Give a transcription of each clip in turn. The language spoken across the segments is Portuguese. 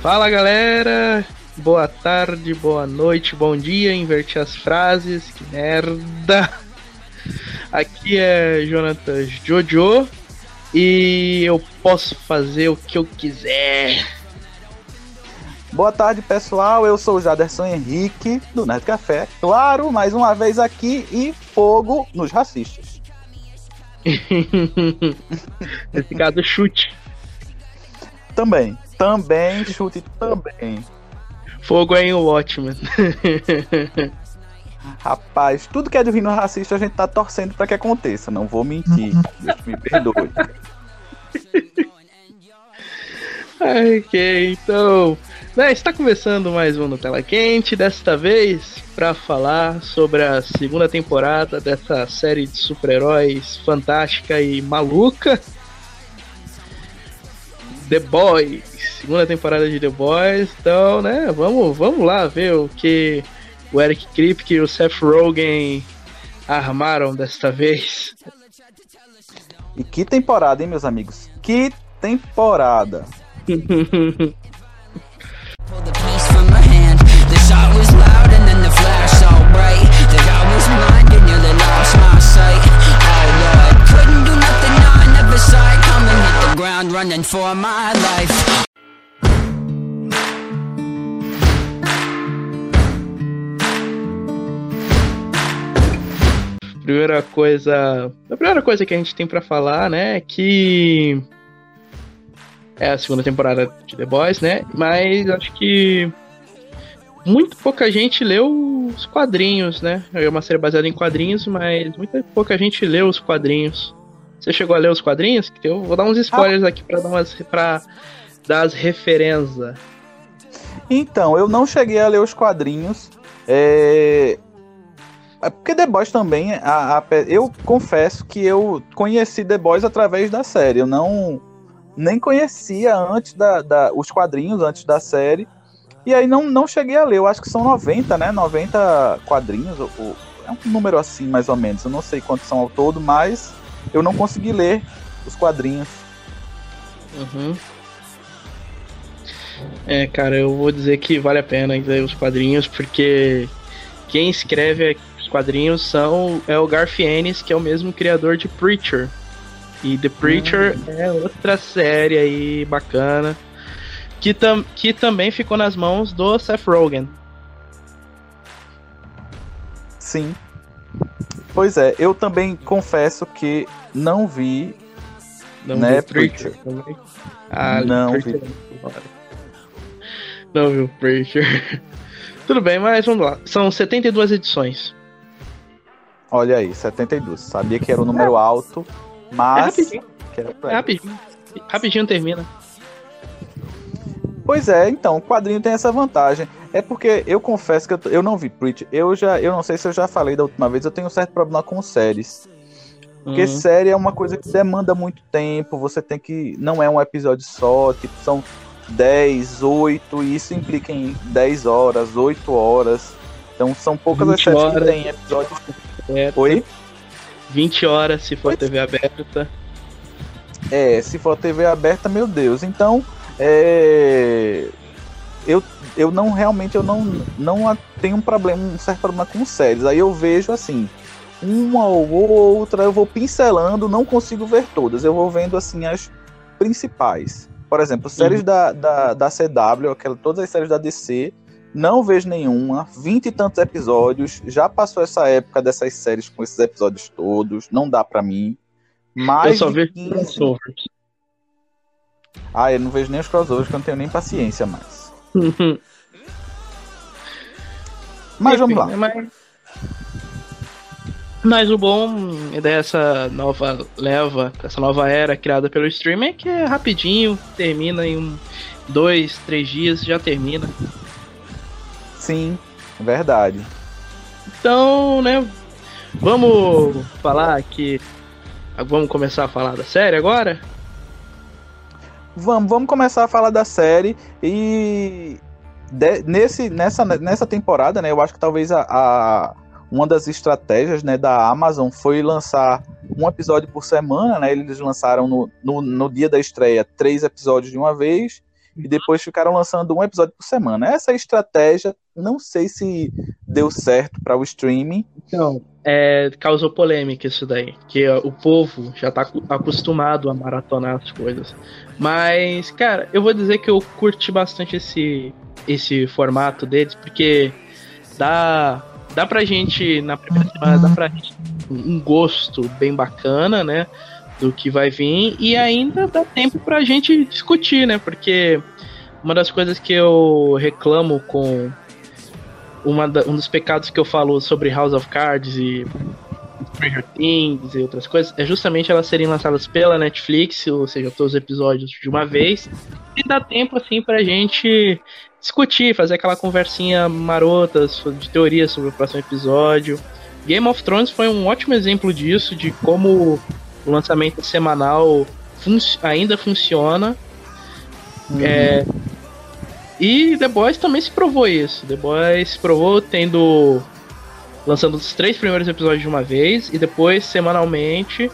Fala galera, boa tarde, boa noite, bom dia, inverti as frases, que merda. Aqui é Jonathan Jojo e eu posso fazer o que eu quiser. Boa tarde, pessoal. Eu sou o Jaderson Henrique, do Nerd Café. Claro, mais uma vez aqui e fogo nos racistas. Esse caso, chute. Também, também, chute também. Fogo é em Watchmen. Rapaz, tudo que é divino racista a gente tá torcendo para que aconteça. Não vou mentir. Deus me perdoe. ok, então. Né, está começando mais um Nutella Quente, desta vez para falar sobre a segunda temporada dessa série de super-heróis fantástica e maluca. The Boys, segunda temporada de The Boys. Então, né, vamos, vamos lá ver o que o Eric Kripke e o Seth Rogen armaram desta vez. E que temporada, hein, meus amigos? Que temporada! running for my life. Primeira coisa, a primeira coisa que a gente tem para falar, né, é que é a segunda temporada de The Boys, né? Mas acho que muito pouca gente leu os quadrinhos, né? É uma série baseada em quadrinhos, mas muita pouca gente leu os quadrinhos. Você chegou a ler os quadrinhos? Eu vou dar uns spoilers aqui para dar umas para dar as referências. Então, eu não cheguei a ler os quadrinhos. É... é porque The Boys também, a, a- eu confesso que eu conheci The Boys através da série. Eu não nem conhecia antes da, da- os quadrinhos, antes da série. E aí não, não cheguei a ler. Eu acho que são 90, né? 90 quadrinhos. o- o- é um número assim, mais ou menos. Eu não sei quantos são ao todo, mas eu não consegui ler os quadrinhos. Uhum. É, cara, eu vou dizer que vale a pena ler os quadrinhos, porque quem escreve os quadrinhos são é o Garth Ennis, que é o mesmo criador de Preacher. E The Preacher é outra série aí bacana, que, tam, que também ficou nas mãos do Seth Rogen. Sim. Pois é, eu também confesso que não vi. Não Né, viu Preacher Preacher? Ah, Não Preacher vi. é. Não viu Preacher. Tudo bem, mas vamos lá. São 72 edições. Olha aí, 72. Sabia que era um número alto, mas. É rapidinho. que era É rapidinho. Rapidinho termina. Pois é, então, o quadrinho tem essa vantagem. É porque eu confesso que eu, eu não vi Preach. Eu já, eu não sei se eu já falei da última vez, eu tenho um certo problema com séries. Porque Uhum. série é uma coisa que demanda muito tempo, você tem que. Não é um episódio só, tipo, são 10, 8, e isso implica em 10 horas, 8 horas. Então são poucas as 20 séries que horas. tem episódios. É, Oi? 20 horas se for TV aberta. É, se for TV aberta, meu Deus. Então, é, eu, eu não realmente eu não, não tenho um problema, um certo problema com séries. Aí eu vejo assim, uma ou outra, eu vou pincelando, não consigo ver todas. Eu vou vendo assim as principais. Por exemplo, séries da, da, da CW, aquela, todas as séries da DC, não vejo nenhuma, vinte e tantos episódios, já passou essa época dessas séries com esses episódios todos, não dá pra mim. Mais eu só vejo 15 crossovers. ah, eu não vejo nem os crossovers, que eu não tenho nem paciência mais. Mas vamos lá. Enfim, Mas... mas o bom dessa nova leva, essa nova era criada pelo streaming é que é rapidinho, termina em um, dois, três dias, já termina. Sim, verdade. Então, né, vamos falar que. Vamos começar a falar da série agora? Vamos, vamos começar a falar da série e de- nesse, nessa, nessa temporada, né? Eu acho que talvez a, a- uma das estratégias né, da Amazon foi lançar um episódio por semana, né? Eles lançaram no, no, no dia da estreia três episódios de uma vez e depois ficaram lançando um episódio por semana. Essa estratégia, não sei se deu certo para o streaming. Então, é, causou polêmica isso daí, que o povo já tá acostumado a maratonar as coisas. Mas, cara, eu vou dizer que eu curti bastante esse, esse formato deles, porque dá, dá pra gente, na primeira semana, dá pra gente um gosto bem bacana, né? Do que vai vir, e ainda dá tempo pra gente discutir, né? Porque uma das coisas que eu reclamo com da- um dos pecados que eu falo sobre House of Cards e Stranger Things e outras coisas é justamente elas serem lançadas pela Netflix, ou seja, todos os episódios de uma vez, e dá tempo assim pra gente discutir, fazer aquela conversinha marota de teoria sobre o próximo episódio. Game of Thrones foi um ótimo exemplo disso, de como o lançamento semanal fun ainda funciona. É, e The Boys também se provou isso. The Boys se provou tendo. lançando os três primeiros episódios de uma vez e depois, semanalmente,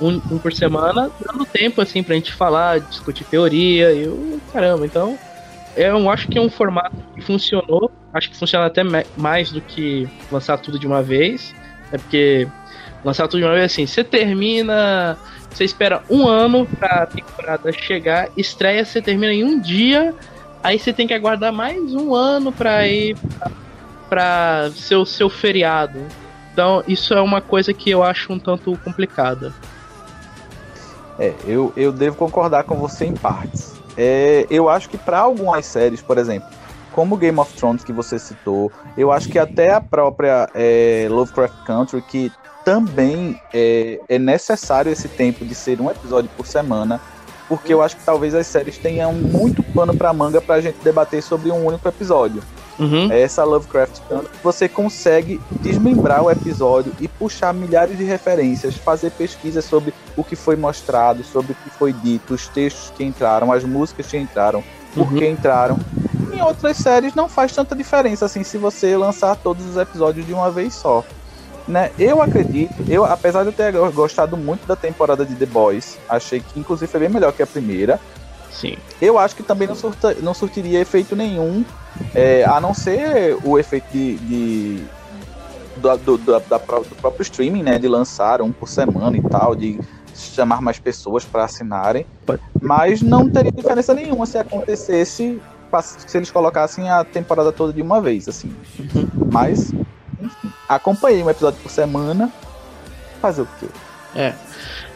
um, um por semana, dando tempo assim pra gente falar, discutir teoria e o caramba. Então, eu acho que é um formato que funcionou. Acho que funciona até mais do que lançar tudo de uma vez. É porque lançar tudo de uma vez assim, você termina. Você espera um ano pra temporada chegar, estreia, você termina em um dia, aí você tem que aguardar mais um ano pra ir pra seu, seu feriado. Então, isso é uma coisa que eu acho um tanto complicada. É, eu, eu devo concordar com você em partes. É, eu acho que para algumas séries, por exemplo, como Game of Thrones que você citou, eu acho que até a própria é, Lovecraft Country, que também é, é necessário esse tempo de ser um episódio por semana, porque eu acho que talvez as séries tenham muito pano para manga para a gente debater sobre um único episódio. Uhum. Essa Lovecraft Country, você consegue desmembrar o episódio e puxar milhares de referências, fazer pesquisas sobre o que foi mostrado, sobre o que foi dito, os textos que entraram, as músicas que entraram, por Uhum. que entraram. Em outras séries não faz tanta diferença assim se você lançar todos os episódios de uma vez só. Né? Eu acredito, eu apesar de eu ter gostado muito da temporada de The Boys, achei que inclusive foi bem melhor que a primeira. Sim. Eu acho que também não, surta- não surtiria efeito nenhum, é, a não ser o efeito de, de- do, do- da- da do próprio streaming, né? De lançar um por semana e tal, de chamar mais pessoas para assinarem. Mas não teria diferença nenhuma se acontecesse, se eles colocassem a temporada toda de uma vez, assim. Uhum. Mas, acompanhei um episódio por semana. Fazer o quê? É.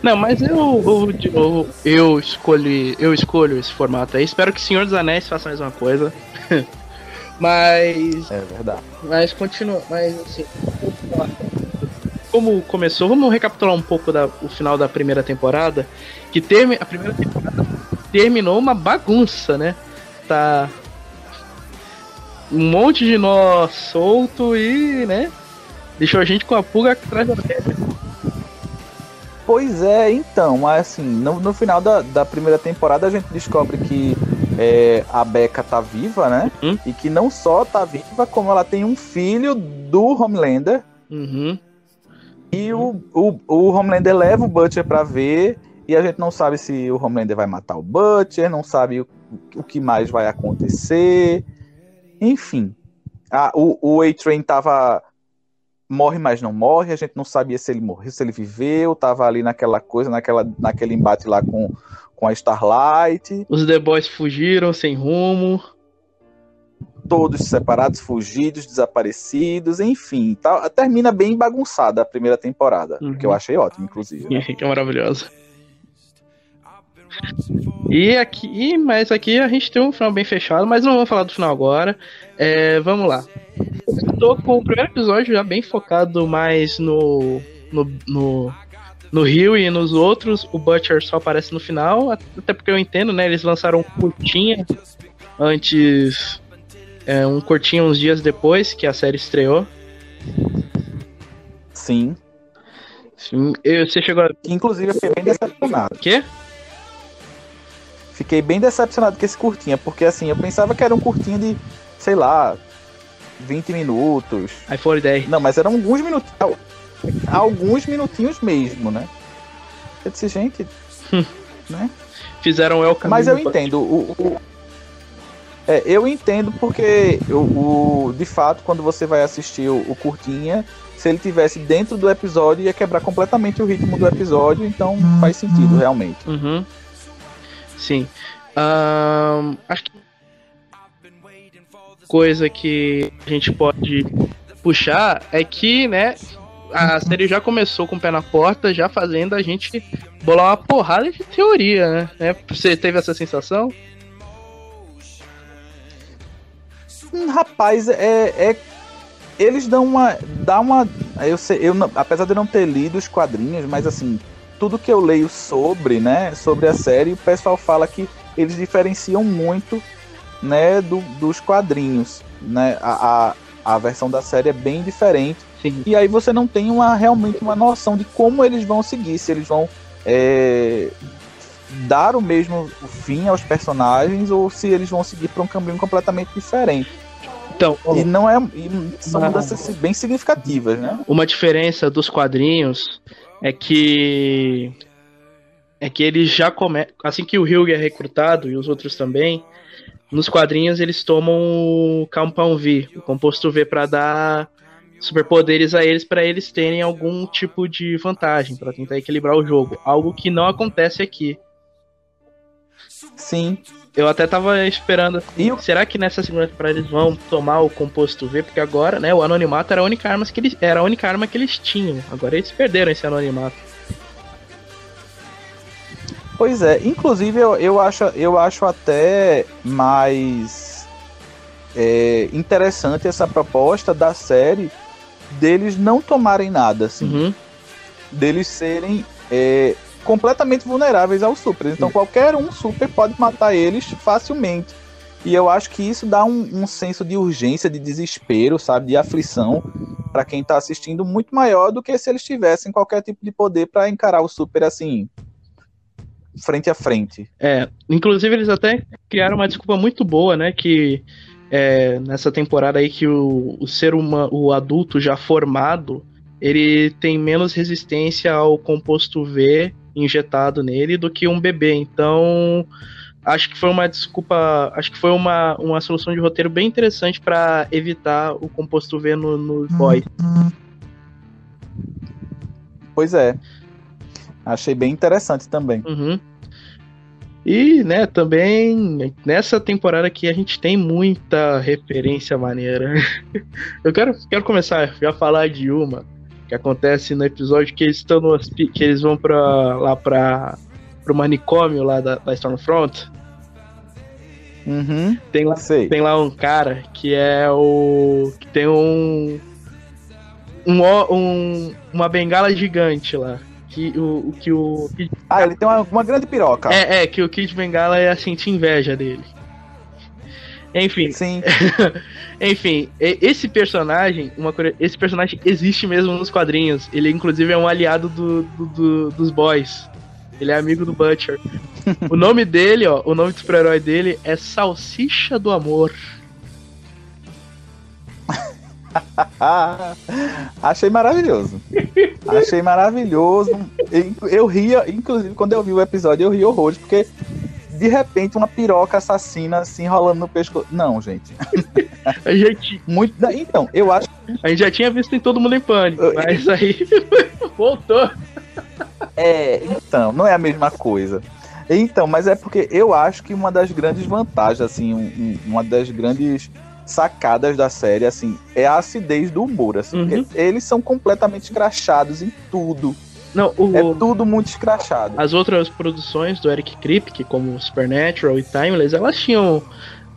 Não, mas eu, eu, eu, eu escolhi, eu escolho esse formato aí. Espero que Senhor dos Anéis faça a mesma coisa. mas, É verdade. mas continua, mas assim, como começou, vamos recapitular um pouco da, o final da primeira temporada, que termi, a primeira temporada terminou uma bagunça, né? Tá um monte de nó solto e, né? Deixou a gente com a pulga atrás da orelha. Pois é, então, mas assim, no, no final da, da primeira temporada a gente descobre que é, a Becca tá viva, né? Uhum. E que não só tá viva, como ela tem um filho do Homelander. Uhum. E o, o, o Homelander leva o Butcher pra ver. E a gente não sabe se o Homelander vai matar o Butcher, não sabe o, o que mais vai acontecer. Enfim. A, o, o A-Train tava. Morre, mas não morre. A gente não sabia se ele morreu, se ele viveu. Tava ali naquela coisa, naquela, naquele embate lá com, com a Starlight. Os The Boys fugiram sem rumo. Todos separados, fugidos, desaparecidos, enfim. Tá, termina bem bagunçada a primeira temporada. Uhum. Que eu achei ótimo, inclusive. né? que é maravilhosa. E aqui, mas aqui a gente tem um final bem fechado, mas não vamos falar do final agora. É, vamos lá. Eu tô com o primeiro episódio já bem focado mais no, no, no, no Rio e nos outros. O Butcher só aparece no final, até porque eu entendo, né? Eles lançaram um curtinha antes. É, um curtinho uns dias depois que a série estreou. Sim. Eu- Você chegou a. Inclusive eu fiquei bem decepcionado. Quê? Fiquei bem decepcionado com esse curtinha, porque assim, eu pensava que era um curtinho de, sei lá, 20 minutos. iPhone 10. Não, mas eram alguns minutos. al- Alguns minutinhos mesmo, né? Eu disse, gente. né? Fizeram Welcome. Mas eu entendo. O, o- É, eu entendo porque o, o, de fato, quando você vai assistir o, o curtinha, se ele tivesse dentro do episódio, ia quebrar completamente o ritmo do episódio, então faz sentido realmente. Uhum. Sim. Um, acho que coisa que a gente pode puxar é que, né, a série já começou com o pé na porta, já fazendo a gente bolar uma porrada de teoria, né? É, você teve essa sensação? Hum, rapaz, é, é eles dão uma dá uma eu sei, eu apesar de eu não ter lido os quadrinhos, mas assim, tudo que eu leio sobre, né, sobre a série, o pessoal fala que eles diferenciam muito, né, do, dos quadrinhos, né? A, a, a versão da série é bem diferente. Sim. E aí você não tem uma, realmente uma noção de como eles vão seguir, se eles vão é, dar o mesmo fim aos personagens ou se eles vão seguir para um caminho completamente diferente. Então, e não é e são mudanças bem significativas, né? Uma diferença dos quadrinhos é que é que eles já começam assim que o Hugh é recrutado e os outros também, nos quadrinhos eles tomam o Compound V, o composto V para dar superpoderes a eles para eles terem algum tipo de vantagem para tentar equilibrar o jogo, algo que não acontece aqui. Sim. Eu até tava esperando. E será que nessa segunda temporada eles vão tomar o composto V? Porque agora, né, o anonimato era a única arma que eles, era a única arma que eles tinham. Agora eles perderam esse anonimato. Pois é, inclusive eu, eu, acho, eu acho até mais é, interessante essa proposta da série deles não tomarem nada, assim. Uhum. Deles serem é, completamente vulneráveis aos super. Então qualquer um super pode matar eles facilmente. E eu acho que isso dá um, um senso de urgência, de desespero, sabe, de aflição para quem está assistindo muito maior do que se eles tivessem qualquer tipo de poder para encarar o super assim frente a frente. É, inclusive eles até criaram uma desculpa muito boa, né, que é, nessa temporada aí que o, o ser humano, o adulto já formado, ele tem menos resistência ao composto V injetado nele do que um bebê. Então, acho que foi uma desculpa, acho que foi uma, uma solução de roteiro bem interessante para evitar o composto V no, no boy. Pois é. Achei bem interessante também. Uhum. E, né, também nessa temporada aqui a gente tem muita referência maneira. Eu quero, quero começar a falar de uma que acontece no episódio que eles estão no que eles vão para lá para pro manicômio lá da, da Stormfront. Uhum, tem lá sei. tem lá um cara que é o que tem um um, um uma bengala gigante lá que o, que o ah ele tem uma, uma grande piroca é é que o Kid Bengala é assim tinha inveja dele enfim. Sim. Enfim, esse personagem, uma esse personagem existe mesmo nos quadrinhos. Ele inclusive é um aliado do, do, do dos boys. Ele é amigo do Butcher. o nome dele, ó, o nome do super-herói dele é Salsicha do Amor. Achei maravilhoso. Achei maravilhoso. Eu, eu ria, inclusive, quando eu vi o episódio, eu ri horrores, porque de repente uma piroca assassina assim rolando no pescoço. Não, gente. A gente. Muito. Então, eu acho. A gente já tinha visto em todo mundo em pânico, mas aí voltou. É, então, não é a mesma coisa. Então, mas é porque eu acho que uma das grandes vantagens, assim, um, uma das grandes sacadas da série, assim, é a acidez do humor, assim, uhum. eles são completamente escrachados em tudo. Não, o, é tudo muito escrachado. As outras produções do Eric Kripke, como Supernatural e Timeless, elas tinham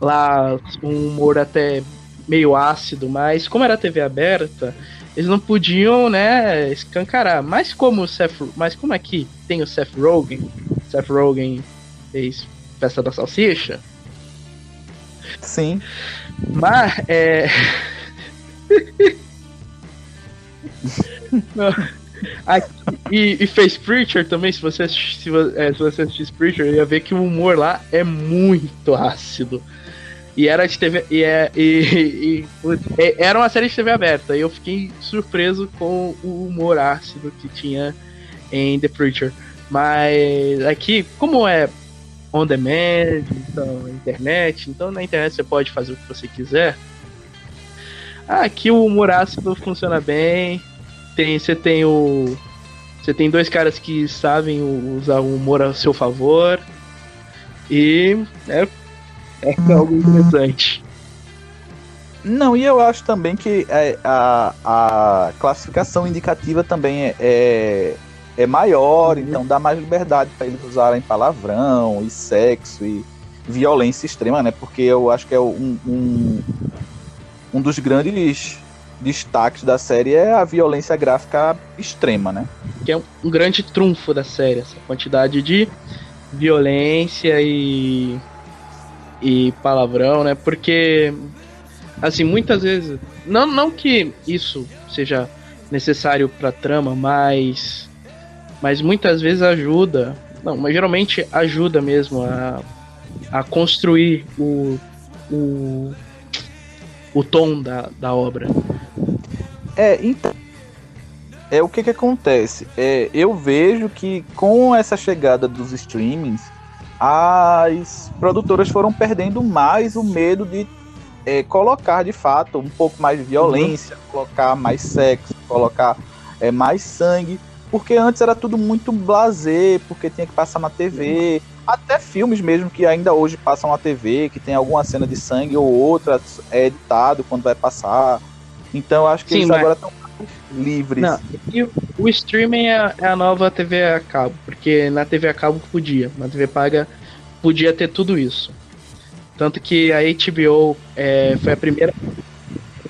lá um humor até meio ácido, mas como era TV aberta, eles não podiam, né, escancarar. Mas como o Seth, mas como aqui tem o Seth Rogen, Seth Rogen fez Festa da Salsicha. Sim. Mas é e, e, fez Preacher também, se você, é, se você assistisse Preacher, ia ver que o humor lá é muito ácido. E era de TV. E, é, e, e, era uma série de TV aberta. E eu fiquei surpreso com o humor ácido que tinha em The Preacher. Mas aqui, como é on demand, então internet. Então na internet você pode fazer o que você quiser. Aqui o humor ácido funciona bem. Tem, você tem o. Você tem dois caras que sabem usar o humor a seu favor. E é, é algo interessante. Não, e eu acho também que é, a, a classificação indicativa também é, é, é maior, uhum. então dá mais liberdade para eles usarem palavrão e sexo e violência extrema, né? Porque eu acho que é um, um, um dos grandes destaques da série é a violência gráfica extrema, né? Que é um, um grande trunfo da série, essa quantidade de violência e e palavrão, né? Porque assim, muitas vezes, não não que isso seja necessário para trama, mas mas muitas vezes ajuda, não, mas geralmente ajuda mesmo a, a construir o, o o tom da, da obra. É, então. É o que que acontece. É, eu vejo que com essa chegada dos streamings, as produtoras foram perdendo mais o medo de é, colocar de fato um pouco mais de violência, uhum. colocar mais sexo, colocar é, mais sangue, porque antes era tudo muito blazer, porque tinha que passar na TV, até filmes mesmo que ainda hoje passam na TV, que tem alguma cena de sangue ou outra, é editado quando vai passar. Então eu acho que Sim, eles mas... agora estão livres. Não, e o streaming é, é, a nova TV a cabo, porque na TV a cabo podia, na TV paga podia ter tudo isso. Tanto que a HBO é, foi a primeira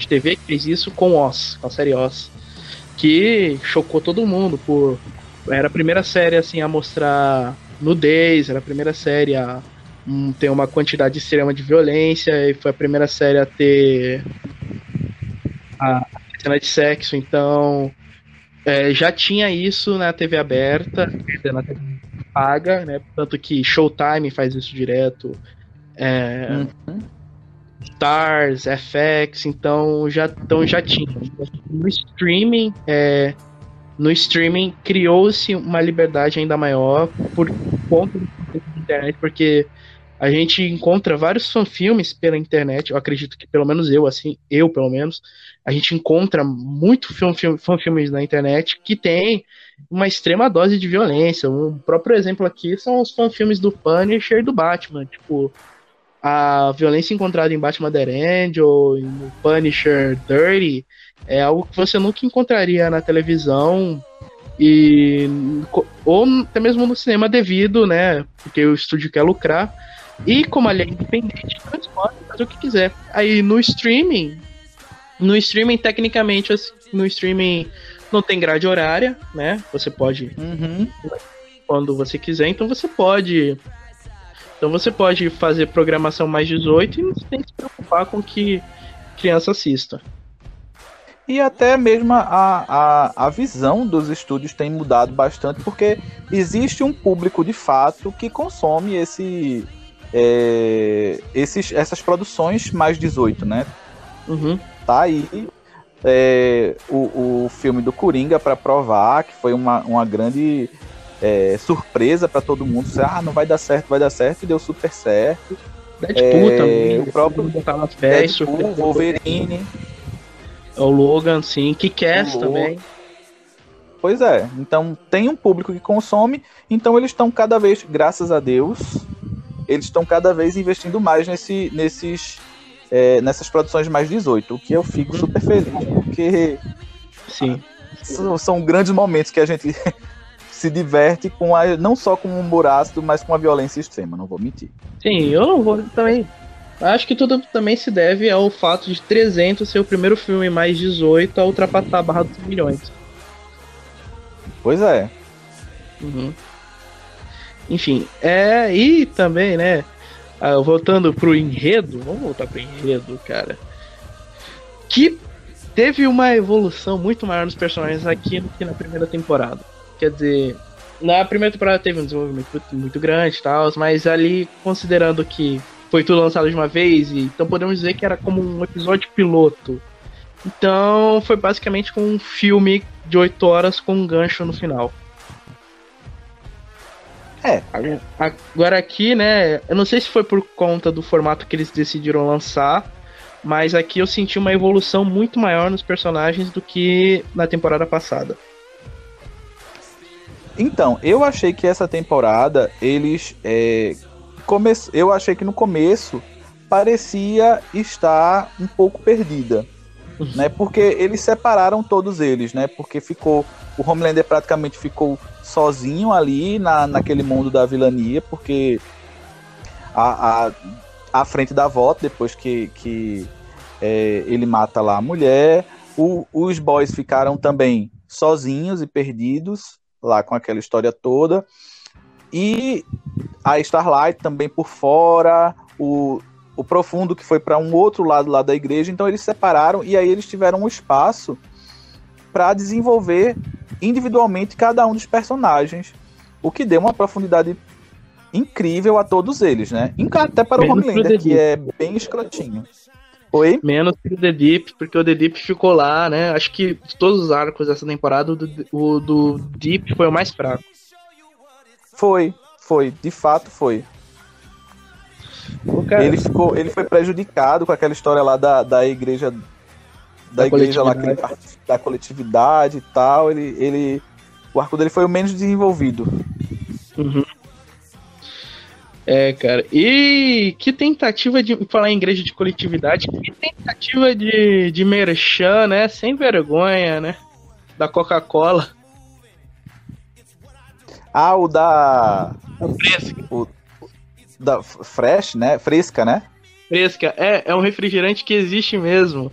TV que fez isso com Oz, com a série Oz, que chocou todo mundo por era a primeira série assim a mostrar nudez, era a primeira série a um, ter uma quantidade extrema de violência, e foi a primeira série a ter a cena de sexo, então é, já tinha isso na TV aberta, na TV paga, né? Tanto que Showtime faz isso direto. É, uhum. Stars, FX, então já, então já tinha. No streaming, é, no streaming criou-se uma liberdade ainda maior por conta da internet, porque a gente encontra vários fanfilmes pela internet, eu acredito que pelo menos eu, assim, eu pelo menos, a gente encontra muito fanfilmes na internet que tem uma extrema dose de violência. Um próprio exemplo aqui são os fanfilmes do Punisher e do Batman, tipo, a violência encontrada em Batman End ou no Punisher Dirty é algo que você nunca encontraria na televisão e ou até mesmo no cinema devido, né? Porque o estúdio quer lucrar. E como ele é independente, então eles podem fazer o que quiser. Aí no streaming, no streaming, tecnicamente, assim, no streaming não tem grade horária, né? Você pode uhum. quando você quiser, então você pode. Então você pode fazer programação mais 18 e não tem que se preocupar com que criança assista. E até mesmo a, a, a visão dos estúdios tem mudado bastante, porque existe um público de fato que consome esse, é, esses, essas produções mais 18, né? Uhum. Tá aí é, o, o filme do Coringa para provar que foi uma, uma grande é, surpresa para todo mundo. Ah, não vai dar certo, vai dar certo, e deu super certo. Deadpool é, também. O próprio Deadpool, Wolverine. É o Logan, sim. Que Cass também. Pois é. Então tem um público que consome. Então eles estão cada vez, graças a Deus, eles estão cada vez investindo mais nesse, nesses, é, nessas produções mais 18. O que eu fico super feliz, porque sim. São, são grandes momentos que a gente se diverte com a, não só com um humor ácido, mas com a violência extrema, não vou mentir. Sim, eu não vou também Acho que tudo também se deve ao fato de 300 ser o primeiro filme mais 18 a ultrapassar a barra dos milhões. Pois é. Uhum. Enfim, é. E também, né? Ah, voltando pro enredo, vamos voltar pro enredo, cara. Que teve uma evolução muito maior nos personagens aqui do que na primeira temporada. Quer dizer, na primeira temporada teve um desenvolvimento muito, muito grande e tal, mas ali, considerando que foi tudo lançado de uma vez, e, então podemos dizer que era como um episódio piloto. Então foi basicamente como um filme de 8 horas com um gancho no final. É. Agora aqui, né? Eu não sei se foi por conta do formato que eles decidiram lançar, mas aqui eu senti uma evolução muito maior nos personagens do que na temporada passada. Então, eu achei que essa temporada eles é, come... eu achei que no começo parecia estar um pouco perdida, né? Porque eles separaram todos eles, né? Porque ficou o Homelander praticamente ficou sozinho ali na, naquele mundo da vilania, porque a, a, a frente da volta, depois que, que é, ele mata lá a mulher, o, os boys ficaram também sozinhos e perdidos lá com aquela história toda. E a Starlight também por fora, o, o Profundo que foi para um outro lado lá da igreja, então eles separaram e aí eles tiveram um espaço para desenvolver individualmente cada um dos personagens, o que deu uma profundidade incrível a todos eles, né? Até para Menos o Homelander, que é bem escrotinho. Oi? Menos que o The Deep, porque o The Deep ficou lá, né? Acho que de todos os arcos dessa temporada, o do, o do Deep foi o mais fraco. Foi, foi, de fato foi. Ele, ficou, ele foi prejudicado com aquela história lá da, da igreja da, da igreja lá ele da coletividade e tal, ele, ele o arco dele foi o menos desenvolvido. Uhum. É, cara. E que tentativa de falar em igreja de coletividade, que tentativa de, de merchan, né? Sem vergonha, né? Da Coca-Cola. Ah, o da. O, da Fresh, né? Fresca, né? fresca. É, é um refrigerante que existe mesmo.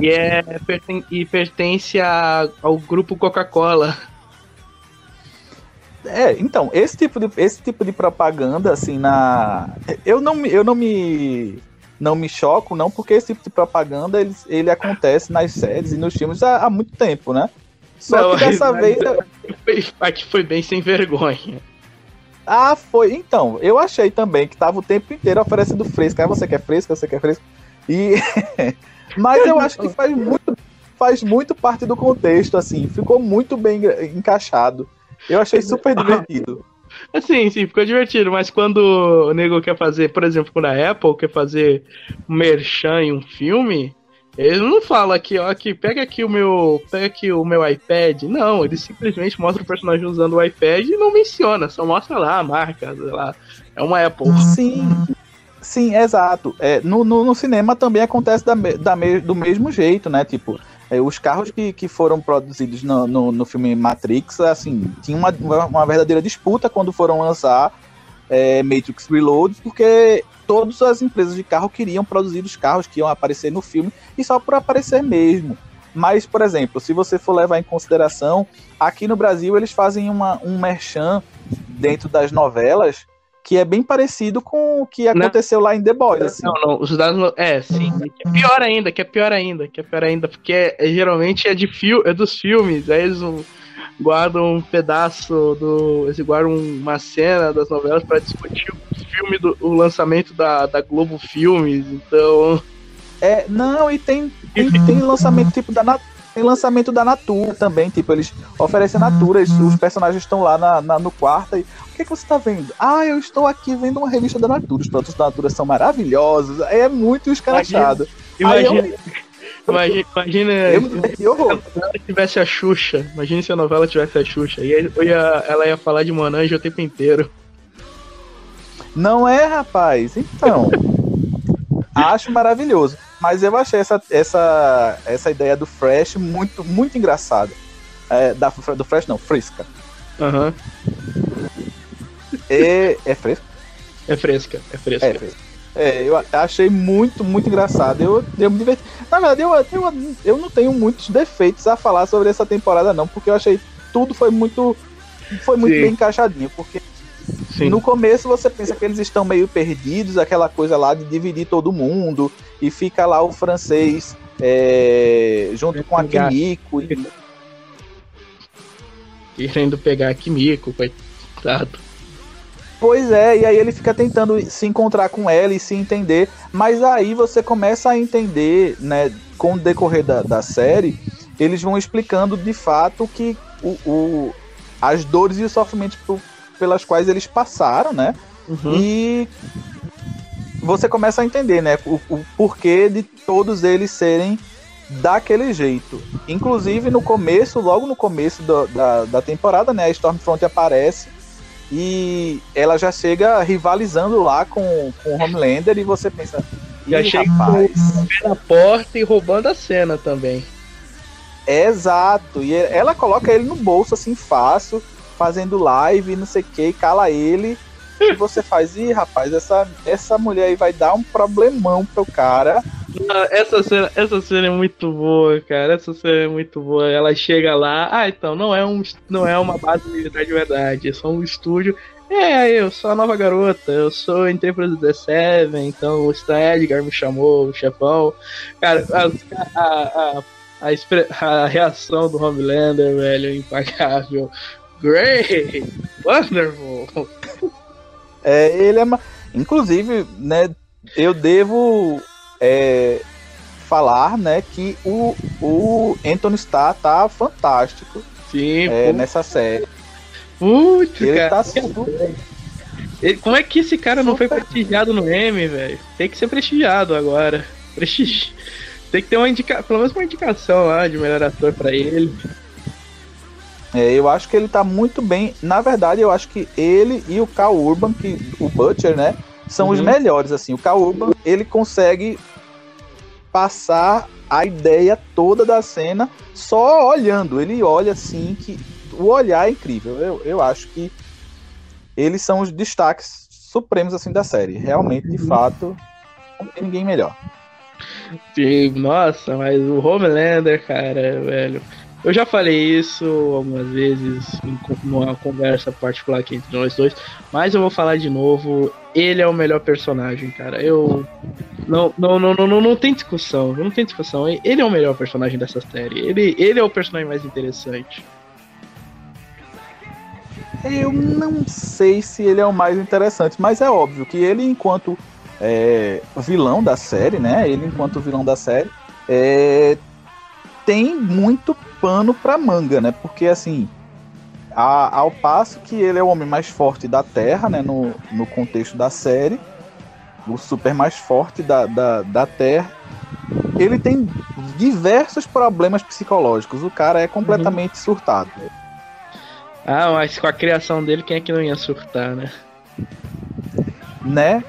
E, é, perten e pertence a, ao grupo Coca-Cola. É, então, esse tipo de, esse tipo de propaganda, assim, na. Eu não, eu não me. Não me choco, não, porque esse tipo de propaganda ele, ele acontece nas séries e nos filmes há, há muito tempo, né? Só não, que dessa vez. Aqui foi bem sem vergonha. Ah, foi. Então, eu achei também que tava o tempo inteiro oferecendo fresco. Ah, você quer fresco, você quer fresco. E. Mas eu acho que faz muito, faz muito parte do contexto, assim. Ficou muito bem encaixado. Eu achei super divertido. Sim, sim, ficou divertido, mas quando o nego quer fazer, por exemplo, quando a Apple quer fazer um merchan em um filme, ele não fala aqui, ó, aqui, pega aqui o meu, pega aqui o meu iPad. Não, ele simplesmente mostra o personagem usando o iPad e não menciona, só mostra lá a marca, sei lá. É uma Apple. Sim. Sim, exato. É, no, no, no cinema também acontece da, da me, do mesmo jeito, né? Tipo, é, os carros que, que foram produzidos no, no, no filme Matrix, assim, tinha uma, uma verdadeira disputa quando foram lançar é, Matrix Reload, porque todas as empresas de carro queriam produzir os carros que iam aparecer no filme e só por aparecer mesmo. Mas, por exemplo, se você for levar em consideração, aqui no Brasil eles fazem uma, um merchan dentro das novelas que é bem parecido com o que aconteceu não, lá em The Boys. Assim. Não, não, os dados. É, sim. É pior ainda, que é pior ainda, que é pior ainda, porque é, é geralmente é, de fio, é dos filmes, aí eles guardam um pedaço do. Eles guardam uma cena das novelas para discutir o filme do o lançamento da, da Globo Filmes, então. É, não, e tem, tem, tem lançamento tipo da tem lançamento da Natura também, tipo, eles oferecem Natura, os personagens estão lá na, na, no quarto e o que, que você está vendo? Ah, eu estou aqui vendo uma revista da Natura, os produtos da Natura são maravilhosos, é muito escrachado. Imagina, imagina, Imagina, imagina se tivesse a Xuxa. Imagina se a novela tivesse a Xuxa. E ia, ela ia falar de Monange o tempo inteiro. Não é, rapaz? Então. acho maravilhoso. Mas eu achei essa, essa, essa ideia do Fresh muito, muito engraçada. É, da, do Fresh não, Fresca. Aham. Uhum. É, é fresca? É fresca, é fresca. É fresca. É, eu achei muito, muito engraçado. Eu, eu me diverti. Na verdade, eu, eu, eu não tenho muitos defeitos a falar sobre essa temporada, não, porque eu achei tudo foi muito. Foi muito Sim. bem encaixadinho. Porque Sim. no começo você pensa que eles estão meio perdidos, aquela coisa lá de dividir todo mundo, e fica lá o francês é, junto com a Kimiko. E... Querendo pegar a Kimiko, coitado. Pois é, e aí ele fica tentando se encontrar com ela e se entender, mas aí você começa a entender, né, com o decorrer da, da série, eles vão explicando de fato que o, o as dores e os sofrimentos pelas quais eles passaram, né? Uhum. E você começa a entender, né? O, o porquê de todos eles serem daquele jeito. Inclusive no começo, logo no começo do, da, da temporada, né? A Stormfront aparece e ela já chega rivalizando lá com, com o Homelander e você pensa. Já "Ih, chega na porta e roubando a cena também. Exato. E ela coloca ele no bolso assim fácil, fazendo live, não sei o que, cala ele. E você faz, ih, rapaz, essa, essa mulher aí vai dar um problemão pro cara. Ah, Essa cena, essa cena é muito boa, cara. Essa cena é muito boa. Ela chega lá, ah, então, não é, um, não é uma base militar de verdade, é só um estúdio. É, eu sou a nova garota, eu sou entrei pro The Seven, então o Stan Edgar me chamou, o chefão. Cara, a, a, a, a, reação do Homelander, velho, é impagável. Great! Wonderful! É, ele é. Inclusive, né, eu devo é, falar, né, que o, o Anthony Starr tá fantástico Sim, é, nessa série. putz, Ele cara. tá super Ele- como é que esse cara não foi prestigiado no M, velho? Tem que ser prestigiado agora. Prestigi... Tem que ter uma indicação, pelo menos uma indicação lá de melhor ator pra ele. É, eu acho que ele tá muito bem. Na verdade, eu acho que ele e o Cal Urban, que o Butcher, né, são os Uhum. melhores. Assim, o Cal Urban ele consegue passar a ideia toda da cena só olhando. Ele olha assim que o olhar é incrível. Eu, eu acho que eles são os destaques supremos assim da série. Realmente, de fato, não tem ninguém melhor. Nossa, mas o Homelander, cara, velho. Eu já falei isso algumas vezes em numa conversa particular aqui entre nós dois, mas eu vou falar de novo. Ele é o melhor personagem, cara. Eu. Não, não, não, não, não, não tem discussão, não tem discussão. Ele é o melhor personagem dessa série. Ele, ele é o personagem mais interessante. Eu não sei se ele é o mais interessante, mas é óbvio que ele, enquanto é, vilão da série, né? Ele, enquanto vilão da série, é, tem muito pano pra manga, né? Porque, assim, a- ao passo que ele é o homem mais forte da Terra, né? No, no contexto da série, o super mais forte da, da, da Terra, ele tem diversos problemas psicológicos. O cara é completamente surtado. Ah, mas com a criação dele, quem é que não ia surtar, né? né?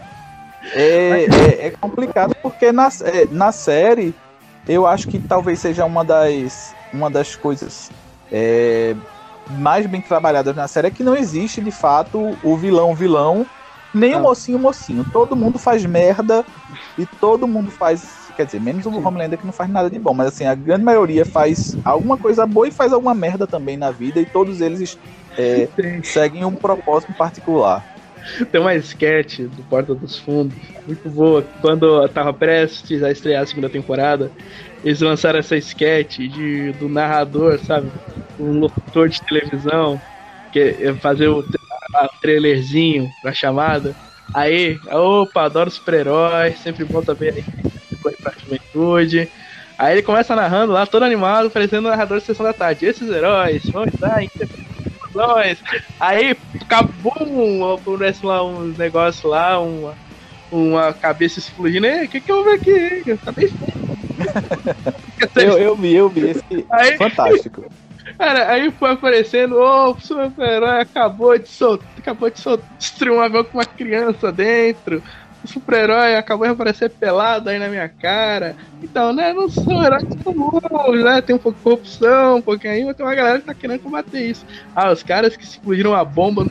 É, é, é complicado porque na, é, na série eu acho que talvez seja uma das, uma das coisas é, mais bem trabalhadas na série é que não existe de fato o vilão vilão nem o Ah. mocinho mocinho. Todo mundo faz merda e todo mundo faz quer dizer menos o Homelander que não faz nada de bom mas assim a grande maioria faz alguma coisa boa e faz alguma merda também na vida e todos eles é, seguem um propósito particular Tem uma sketch do Porta dos Fundos, muito boa. Quando tava prestes a estrear a segunda temporada, eles lançaram essa sketch de, do narrador, sabe? Um locutor de televisão, que é fazer o, o trailerzinho pra chamada. Aí, opa, adoro super-heróis, sempre bom também aí pra juventude. Aí ele começa narrando lá, todo animado, parecendo o narrador de sessão da tarde. Esses heróis vão estar em nós. Aí acabou um, aparece lá uns negócios lá, uma, uma cabeça explodindo. O que que houve aqui? Eu acabei eu, eu vi eu vi esse Aí, fantástico cara, aí foi aparecendo, ô, o super-herói acabou de soltar, acabou de soltar, destruir um avião com uma criança dentro. O super-herói acabou de aparecer pelado aí na minha cara. Então, né, não são heróis comuns, né? Tem um pouco de corrupção, um pouquinho aí, mas tem uma galera que tá querendo combater isso. Ah, os caras que explodiram a bomba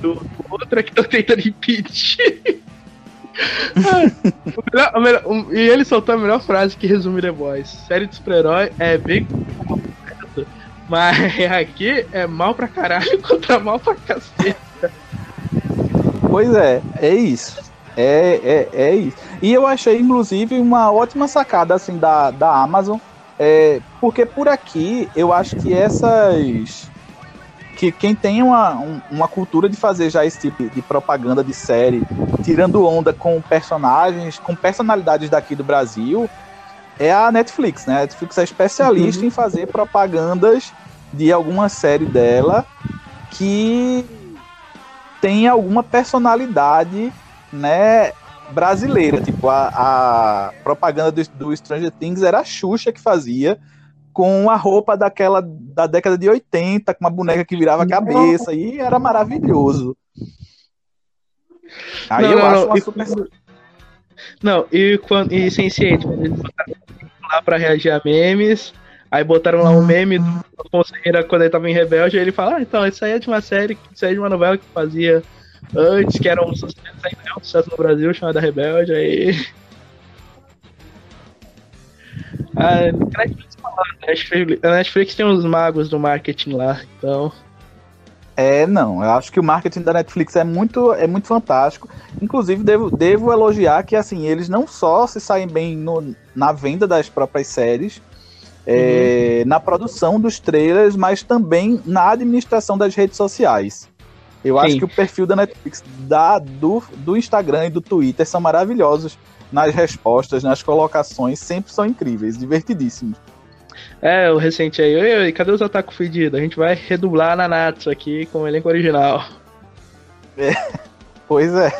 do, do outro é que estão tentando impedir. Ah, o melhor- o melhor- e ele soltou a melhor frase que resume The Boys. Série de super-herói é bem mas aqui é mal pra caralho contra mal pra cacete. Pois é, é isso. É, é, é isso. E eu achei, inclusive, uma ótima sacada assim da, da Amazon. É, porque por aqui eu acho que essas. Que quem tem uma, um- uma cultura de fazer já esse tipo de propaganda de série, tirando onda com personagens, com personalidades daqui do Brasil, é a Netflix, né? A Netflix é especialista em fazer propagandas de alguma série dela que tem alguma personalidade, né, brasileira. Tipo, a, a propaganda do, do Stranger Things era a Xuxa que fazia, com a roupa daquela da década de 80, com uma boneca que virava a cabeça, e era maravilhoso. Aí Não, eu não, acho não, uma e- super. Não, e, quando, e Sense8, quando eles botaram lá pra reagir a memes, aí botaram lá um meme do Ferreira quando ele tava em Rebelde, aí ele fala, ah, então, isso aí é de uma série, isso aí é de uma novela que fazia antes, que era um sucesso, ainda é um sucesso no Brasil, chamada Rebelde, aí... A Netflix, fala, a Netflix, a Netflix tem uns magos do marketing lá, então... É, não. Eu acho que o marketing da Netflix é muito, é muito fantástico. Inclusive, devo, devo elogiar que assim, eles não só se saem bem no- na venda das próprias séries, é, na produção dos trailers, mas também na administração das redes sociais. Eu acho Sim. que o perfil da Netflix, da, do, do Instagram e do Twitter são maravilhosos nas respostas, nas colocações, sempre são incríveis, divertidíssimos. É, o recente aí, oi, oi, cadê os ataques fedidos? A gente vai redublar na Natsu aqui com o elenco original. Pois é.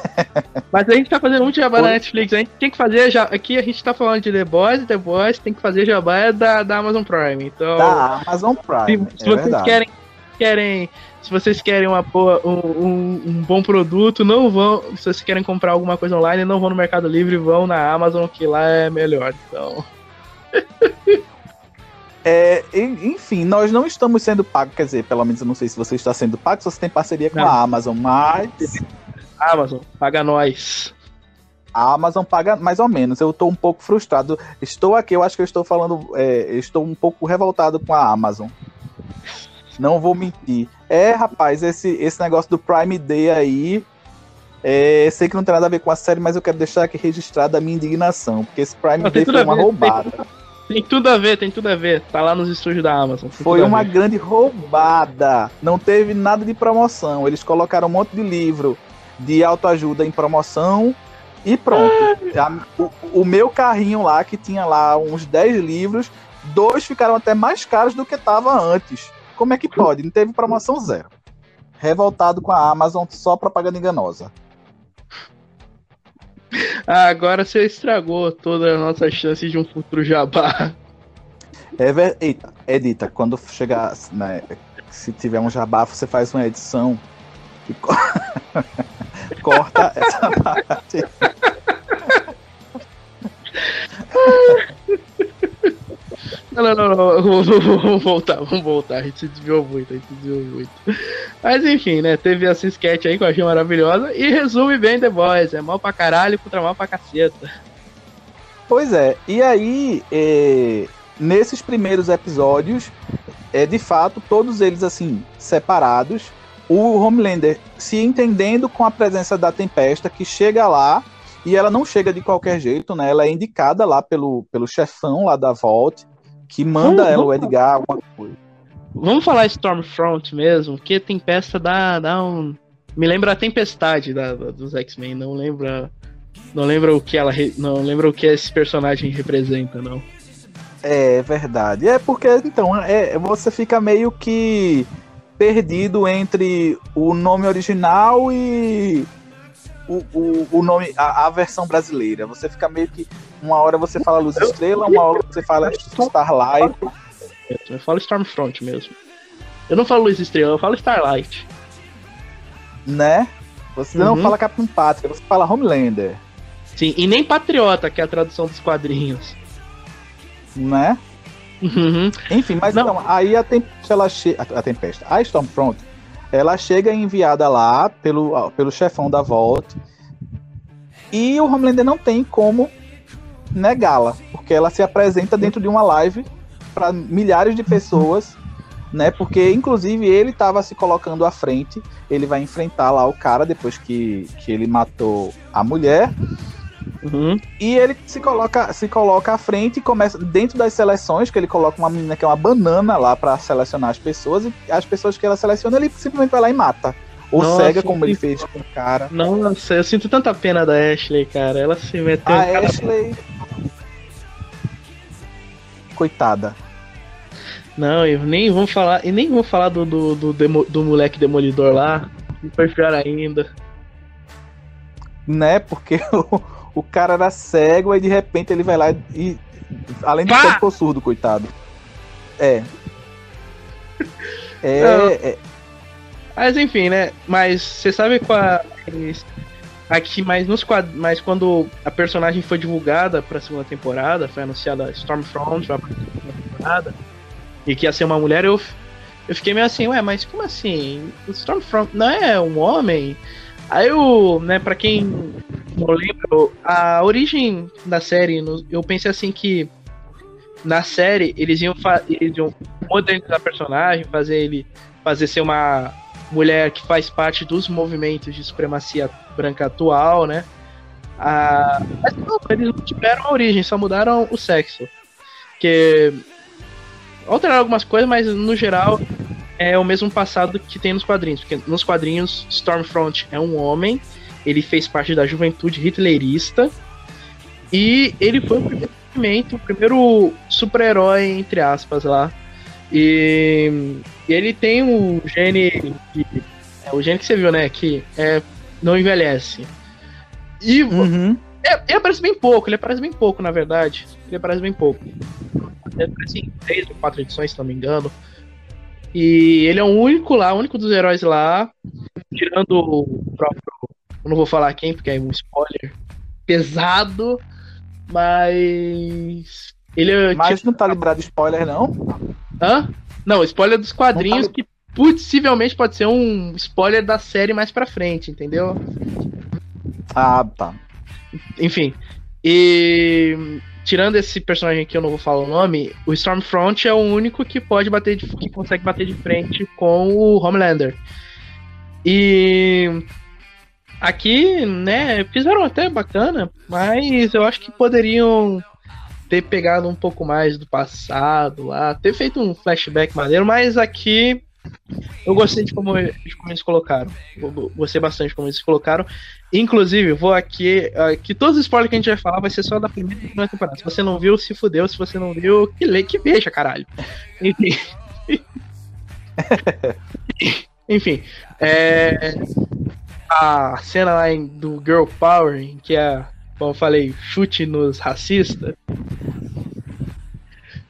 Mas a gente tá fazendo muito jabá na. Netflix. A gente tem que fazer. Já, aqui a gente tá falando de The Boys, The Boys tem que fazer jabá é da, da Amazon Prime. Então, Da Amazon se, Prime. se é vocês verdade. querem, querem. Se vocês querem uma boa, um, um, bom produto, não vão. Se vocês querem comprar alguma coisa online, não vão no Mercado Livre, vão na Amazon, que lá é melhor. Então. É, en- enfim, nós não estamos sendo pagos, quer dizer, pelo menos eu não sei se você está sendo pago, se você tem parceria com Não. a Amazon, mas Amazon, paga nós. a Amazon paga mais ou menos. Eu estou um pouco frustrado. Estou aqui, eu acho que eu estou falando, é, estou um pouco revoltado com a Amazon. Não vou mentir. É, rapaz, esse, esse negócio do Prime Day aí. é, sei que não tem nada a ver com a série, mas eu quero deixar aqui registrada a minha indignação, porque esse Prime Não, tem Day foi uma ver, roubada. Tem tudo a ver, tem tudo a ver. Tá lá nos estúdios da Amazon. tem Foi uma grande roubada. Não teve nada de promoção. Eles colocaram um monte de livro de autoajuda em promoção e pronto. A- o, o meu carrinho lá, que tinha lá uns 10 livros, dois ficaram até mais caros do que estava antes. Como é que pode? Não teve promoção zero. Revoltado com a Amazon, só propaganda enganosa. Ah, agora você estragou toda a nossa chance de um futuro jabá. É ver... Eita, edita, quando chegar, né, se tiver um jabá, você faz uma edição e co- corta essa parte. Não, não, não, vamos voltar, vamos voltar. A gente se desviou muito, a gente se desviou muito. Mas enfim, né? Teve essa sketch aí que eu achei maravilhosa e resume bem The Boys. É mal pra caralho contra mal pra caceta. Pois é, e aí, é, nesses primeiros episódios, é de fato, todos eles assim, separados, o Homelander se entendendo com a presença da Tempesta, que chega lá, e ela não chega de qualquer jeito, né? Ela é indicada lá pelo, pelo chefão lá da Vault, que manda Vamos- ela, o vamos- Edgar, alguma coisa. Vamos falar Stormfront mesmo, que Tempesta dá, dá um. Me lembra a tempestade da, da- dos X-Men, não lembra. Não lembra o que ela. re- Não lembra o que esse personagem representa, não. É verdade. É porque, então, é, você fica meio que perdido entre o nome original e o, o, o nome, a, a versão brasileira. Você fica meio que. Uma hora você fala Luz Estrela, uma hora você fala Starlight. Eu falo Stormfront mesmo. Eu não falo Luz Estrela, eu falo Starlight. né? Você não Uhum. fala Capitão Pátria, você fala Homelander, Sim, e nem Patriota, que é a tradução dos quadrinhos. né? Uhum. Enfim, mas Não. então, aí a, tempesta, ela che... a, a Tempesta, a Stormfront, ela chega enviada lá pelo, pelo chefão da Vault e o Homelander não tem como negá-la, porque ela se apresenta dentro de uma live para milhares de pessoas, né? Porque inclusive ele estava se colocando à frente, ele vai enfrentar lá o cara depois que, que ele matou a mulher Uhum. e ele se coloca, se coloca à frente e começa dentro das seleções, que ele coloca uma menina que é uma banana lá pra selecionar as pessoas, e as pessoas que ela seleciona, ele simplesmente vai lá e mata. Ou Nossa, cega, como ele fez com o cara. Nossa, eu sinto tanta pena da Ashley, cara. Ela se meteu A Ashley. Coitada. Não, eu nem vou falar. E nem vou falar do, do, do, demo- do moleque demolidor lá. que foi pior ainda. Né? Porque o, o cara era cego e de repente ele vai lá e. Além de Pá! ser ficou surdo, coitado. É. É, Não. é- Mas enfim, né? Mas você sabe qual é aqui, mas nos quad... mas quando a personagem foi divulgada pra segunda temporada, foi anunciada a Stormfront pra segunda temporada, e que ia ser uma mulher, eu, eu fiquei meio assim, ué, mas como assim? O Stormfront não é um homem? Aí eu, né, pra quem não lembra, a origem da série, eu pensei assim que na série eles iam, eles iam modernizar a personagem, fazer ele fazer ser uma mulher que faz parte dos movimentos de supremacia branca atual, né? Ah, mas não, eles não tiveram a origem, só mudaram o sexo. Que alteraram algumas coisas, mas no geral é o mesmo passado que tem nos quadrinhos. Porque nos quadrinhos, Stormfront é um homem, ele fez parte da juventude hitlerista e ele foi o primeiro o primeiro super-herói, entre aspas, lá. E, e ele tem o gene. Que, é o gene que você viu, né? Que é, não envelhece. E Uhum. é, ele aparece bem pouco, ele aparece bem pouco, na verdade. Ele aparece bem pouco. Ele aparece em três ou quatro edições, se não me engano. E ele é o único lá, o único dos heróis lá, tirando o próprio. Eu não vou falar quem, porque é um spoiler pesado, mas. Ele é. Mas não tá liberado spoiler, não? Hã? Não, spoiler dos quadrinhos tá- que possivelmente pode ser um spoiler da série mais pra frente, entendeu? Ah, tá. Enfim. E tirando esse personagem que eu não vou falar o nome, o Stormfront é o único que pode bater de, que consegue bater de frente com o Homelander. E aqui, né, fizeram até bacana, mas eu acho que poderiam ter pegado um pouco mais do passado lá, ter feito um flashback maneiro, mas aqui eu gostei de como, de como eles colocaram. Gostei bastante de como eles colocaram. Inclusive, vou aqui. Que todos os spoilers que a gente vai falar vai ser só da primeira e segunda temporada. Se você não viu, se fudeu. Se você não viu, que lê, que veja, caralho. Enfim. Enfim. É, a cena lá do Girl Power, que é, como eu falei, chute nos racistas.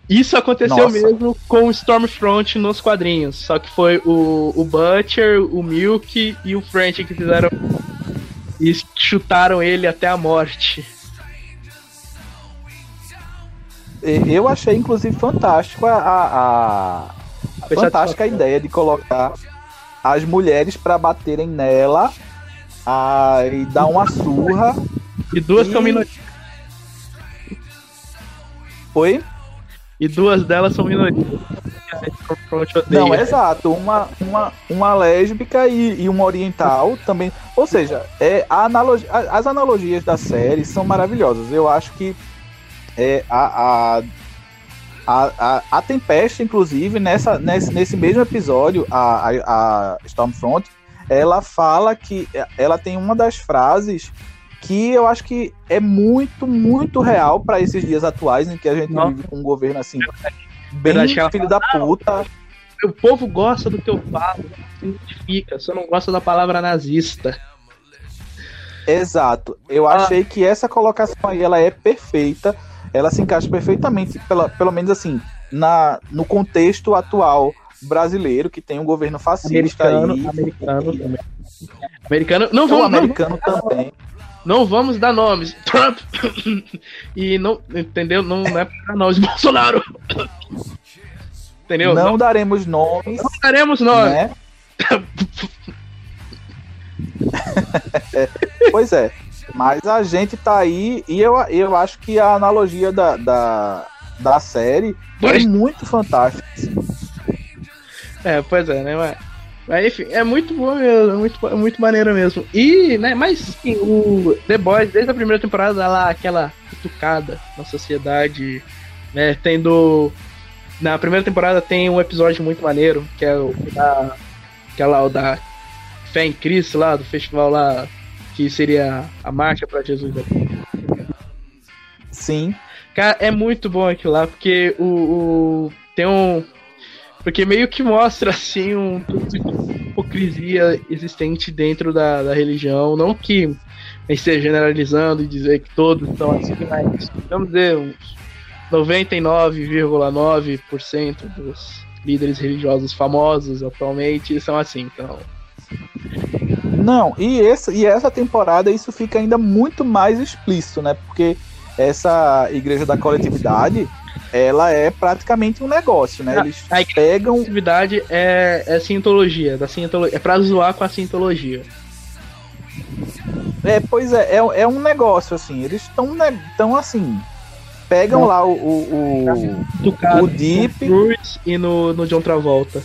Isso aconteceu Nossa. mesmo com o Stormfront nos quadrinhos. Só que foi o, o Butcher, o Milk e o French que fizeram. E chutaram ele até a morte. Eu achei, inclusive, fantástico a, a, a- fantástica a ideia de colocar as mulheres para baterem nela ah, e dar uma surra. E duas são minorias. Foi? E duas delas são minorias. Não, exato. Uma, uma, uma lésbica e, e uma oriental também. Ou seja, é, a analogi- a- as analogias da série são maravilhosas. Eu acho que é, a, a, a, a, a Tempesta, inclusive, nessa, nesse, nesse mesmo episódio, a, a, a Stormfront, ela fala que ela tem uma das frases que eu acho que é muito, muito real para esses dias atuais em que a gente Nossa. vive com um governo assim, bem filho da puta. O povo gosta do que eu falo, se identifica, só não gosta da palavra nazista. Exato. Eu Ah. achei que essa colocação aí ela é perfeita. Ela se encaixa perfeitamente, pela, pelo menos assim, na, no contexto atual brasileiro, que tem um governo fascista Americano, aí. americano também. Americano, não O vamos, não, americano também. Não vamos dar nomes. Trump! e não, entendeu? Não, não é pra nomes. Bolsonaro! entendeu? Não, Não, daremos nomes, daremos nomes. né? pois é. Mas a gente tá aí e eu, eu acho que a analogia da, da, da série Dois- é muito fantástica. É, pois é, né? Mas, mas enfim, é muito bom mesmo, é muito, é muito maneiro mesmo. E, né, mas sim, o The Boys, desde a primeira temporada, dá lá aquela cutucada na sociedade, né? Tendo. Na primeira temporada tem um episódio muito maneiro, que é o da. Que é lá o da Fé em Cristo lá, do festival lá, que seria a marcha pra Jesus. Sim. Cara, é muito bom aquilo lá, porque o, o- tem um. Porque meio que mostra, assim, um tanto de hipocrisia existente dentro da, da religião. Não que a esteja generalizando e dizer que todos são assim, mas vamos dizer, uns 99,9% dos líderes religiosos famosos atualmente são assim, então. Não, e, esse, e essa temporada isso fica ainda muito mais explícito, né? Porque essa igreja da coletividade, ela é praticamente um negócio, né? Eles a pegam. coletividade é, é cientologia, da cientologia, é pra zoar com a cientologia. É, pois é, é, é um negócio, assim. Eles estão tão assim. Pegam lá o. o, o, Educado o Deep. no e no, no John Travolta.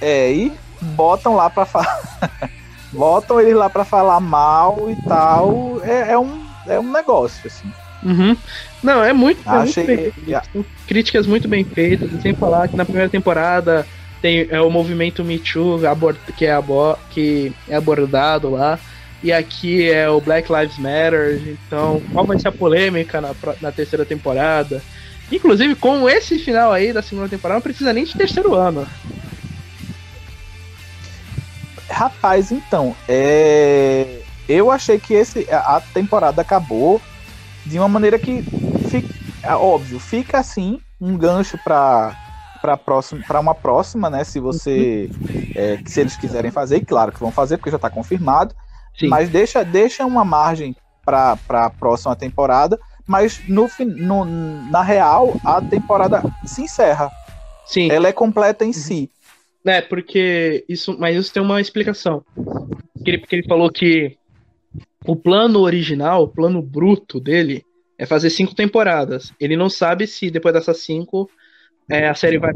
É, e botam lá pra falar. botam eles lá pra falar mal e tal. É, é, um, é um negócio, assim. Uhum. Não, é muito, é muito bem feito. Críticas muito bem feitas, sem falar que na primeira temporada tem é, o movimento Me Too que, é abo- que é abordado lá. E aqui é o Black Lives Matter. Então, qual vai ser a polêmica na, na terceira temporada? Inclusive, com esse final aí da segunda temporada, não precisa nem de terceiro ano. Rapaz, então, é... eu achei que esse, a temporada acabou de uma maneira que, fica, é óbvio, fica assim um gancho para para próxima, para uma próxima, né? Se você, é, se eles quiserem fazer, e claro que vão fazer porque já está confirmado. Sim. Mas deixa, deixa uma margem para a próxima temporada. Mas no, no, na real, a temporada se encerra. Sim. Ela é completa em si. É, porque isso, mas isso tem uma explicação. Porque ele, porque ele falou que o plano original, o plano bruto dele, é fazer cinco temporadas. Ele não sabe se depois dessas cinco é, a série vai,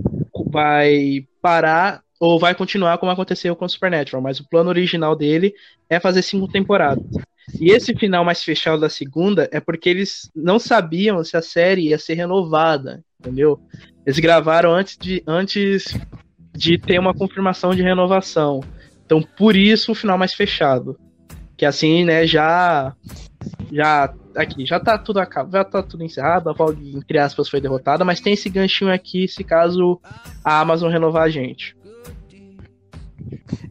vai parar ou vai continuar como aconteceu com o Supernatural. Mas o plano original dele é fazer cinco temporadas. E esse final mais fechado da segunda é porque eles não sabiam se a série ia ser renovada, entendeu? Eles gravaram antes de, antes de ter uma confirmação de renovação. Então, por isso o final mais fechado. Que assim, né, já já aqui, já tá tudo acabado, já tá tudo encerrado, a Valve, entre aspas, foi derrotada, mas tem esse ganchinho aqui se caso a Amazon renovar a gente.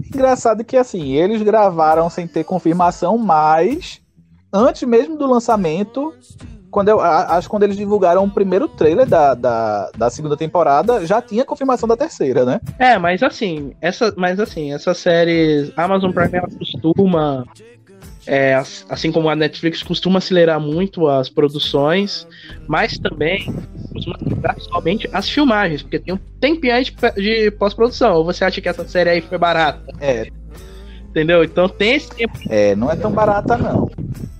Engraçado que assim, eles gravaram sem ter confirmação, mas antes mesmo do lançamento, quando eu acho que quando eles divulgaram o primeiro trailer da, da, da segunda temporada, já tinha confirmação da terceira, né? É, mas assim, essa, mas assim, essas séries, Amazon Prime ela costuma é, as- assim como a Netflix costuma acelerar muito as produções, mas também costuma acelerar somente as filmagens, porque tem um tempinho aí de, de pós-produção. Ou você acha que essa série aí foi barata? É, Entendeu? Então tem esse tempo. é não é tão barata, não.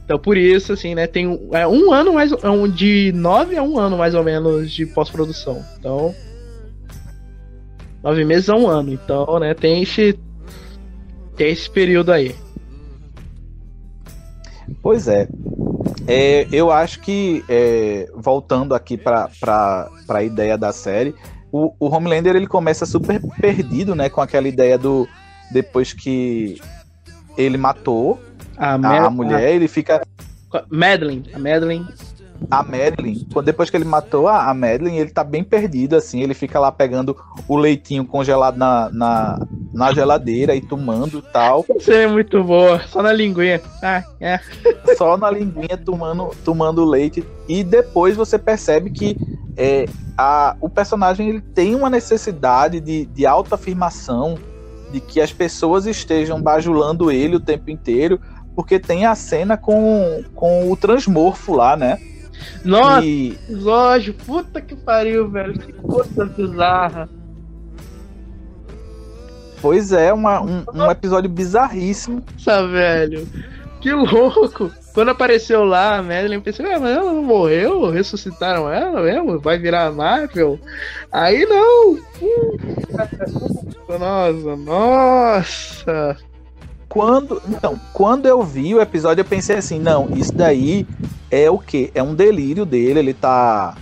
Então por isso, assim, né? Tem um, é, um ano mais. é um, de nove a um ano mais ou menos de pós-produção. Então. Nove meses a um ano. Então, né, tem esse. Tem esse período aí. Pois é. É, eu acho que, é, voltando aqui para a ideia da série, o, o Homelander ele começa super perdido, né? Com aquela ideia do. Depois que ele matou A, a, mulher, ele fica. Madeline. A Madeline. A Madeline, quando- depois que ele matou a, a Madeline, ele tá bem perdido, assim. Ele fica lá pegando o leitinho congelado na, na, na geladeira e tomando e tal. Você é muito boa. Só na linguinha. Ah, é. só na linguinha tomando, tomando leite. E depois você percebe que é, a, o personagem ele tem uma necessidade de, de autoafirmação, de que as pessoas estejam bajulando ele o tempo inteiro, porque tem a cena com, com o transmorfo lá, né? Nossa, E episódio. Puta que pariu, velho. Que coisa bizarra. pois é, uma, um, um episódio bizarríssimo. Nossa, velho. Que louco. Quando apareceu lá a Madeline, pensei, ah, mas ela não morreu? Ressuscitaram ela mesmo? Vai virar a Marvel? Aí não! Puta, Nossa, nossa! Quando, então, quando eu vi o episódio, eu pensei assim, não, isso daí é o quê? É um delírio dele, ele tá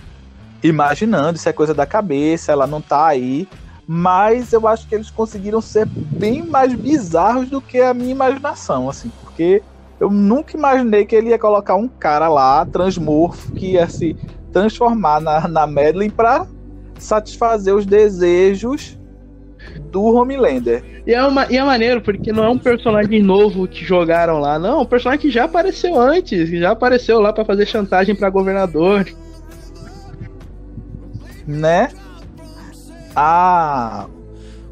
imaginando, isso é coisa da cabeça, ela não tá aí. Mas eu acho que eles conseguiram ser bem mais bizarros do que a minha imaginação, assim, porque eu nunca imaginei que ele ia colocar um cara lá, transmorfo, que ia se transformar na, na Madeline pra satisfazer os desejos do Homelander. E é, uma, e é maneiro, porque não é um personagem novo que jogaram lá, não. É um personagem que já apareceu antes, que já apareceu lá para fazer chantagem para governador. Né? Ah.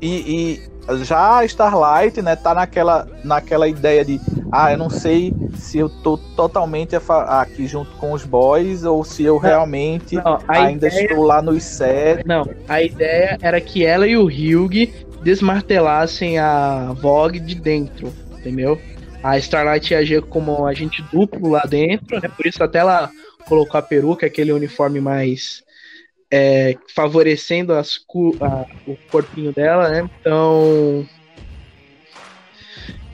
E, e já a Starlight, né, tá naquela, naquela ideia de ah, eu não sei se eu tô totalmente aqui junto com os boys ou se eu realmente não, ainda ideia... estou lá nos sete. Não, a ideia era que ela e o Hugh desmartelassem a Vogue de dentro, entendeu? A Starlight ia agir como agente duplo lá dentro, né? Por isso até ela colocou a peruca, aquele uniforme mais é, favorecendo as, a, o corpinho dela, né? Então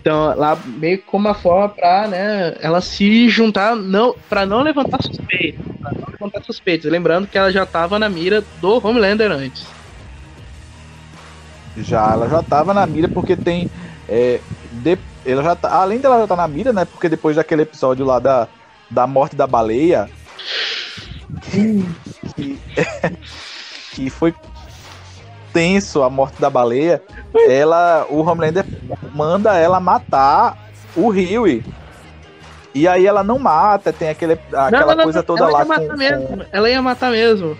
então, lá meio como uma forma para, né, ela se juntar não para não levantar suspeitas, para não levantar suspeitas, lembrando que ela já estava na mira do Homelander antes. Já, ela já estava na mira porque tem é, de, ela já tá, além dela já tá na mira, né, porque depois daquele episódio lá da, da morte da baleia que, que, que foi tenso a morte da baleia, ela, o Homelander manda ela matar o Huey. E aí ela não mata, tem aquele, aquela não, coisa não, toda ela lá. Ia matar com, mesmo. Com... Ela ia matar mesmo.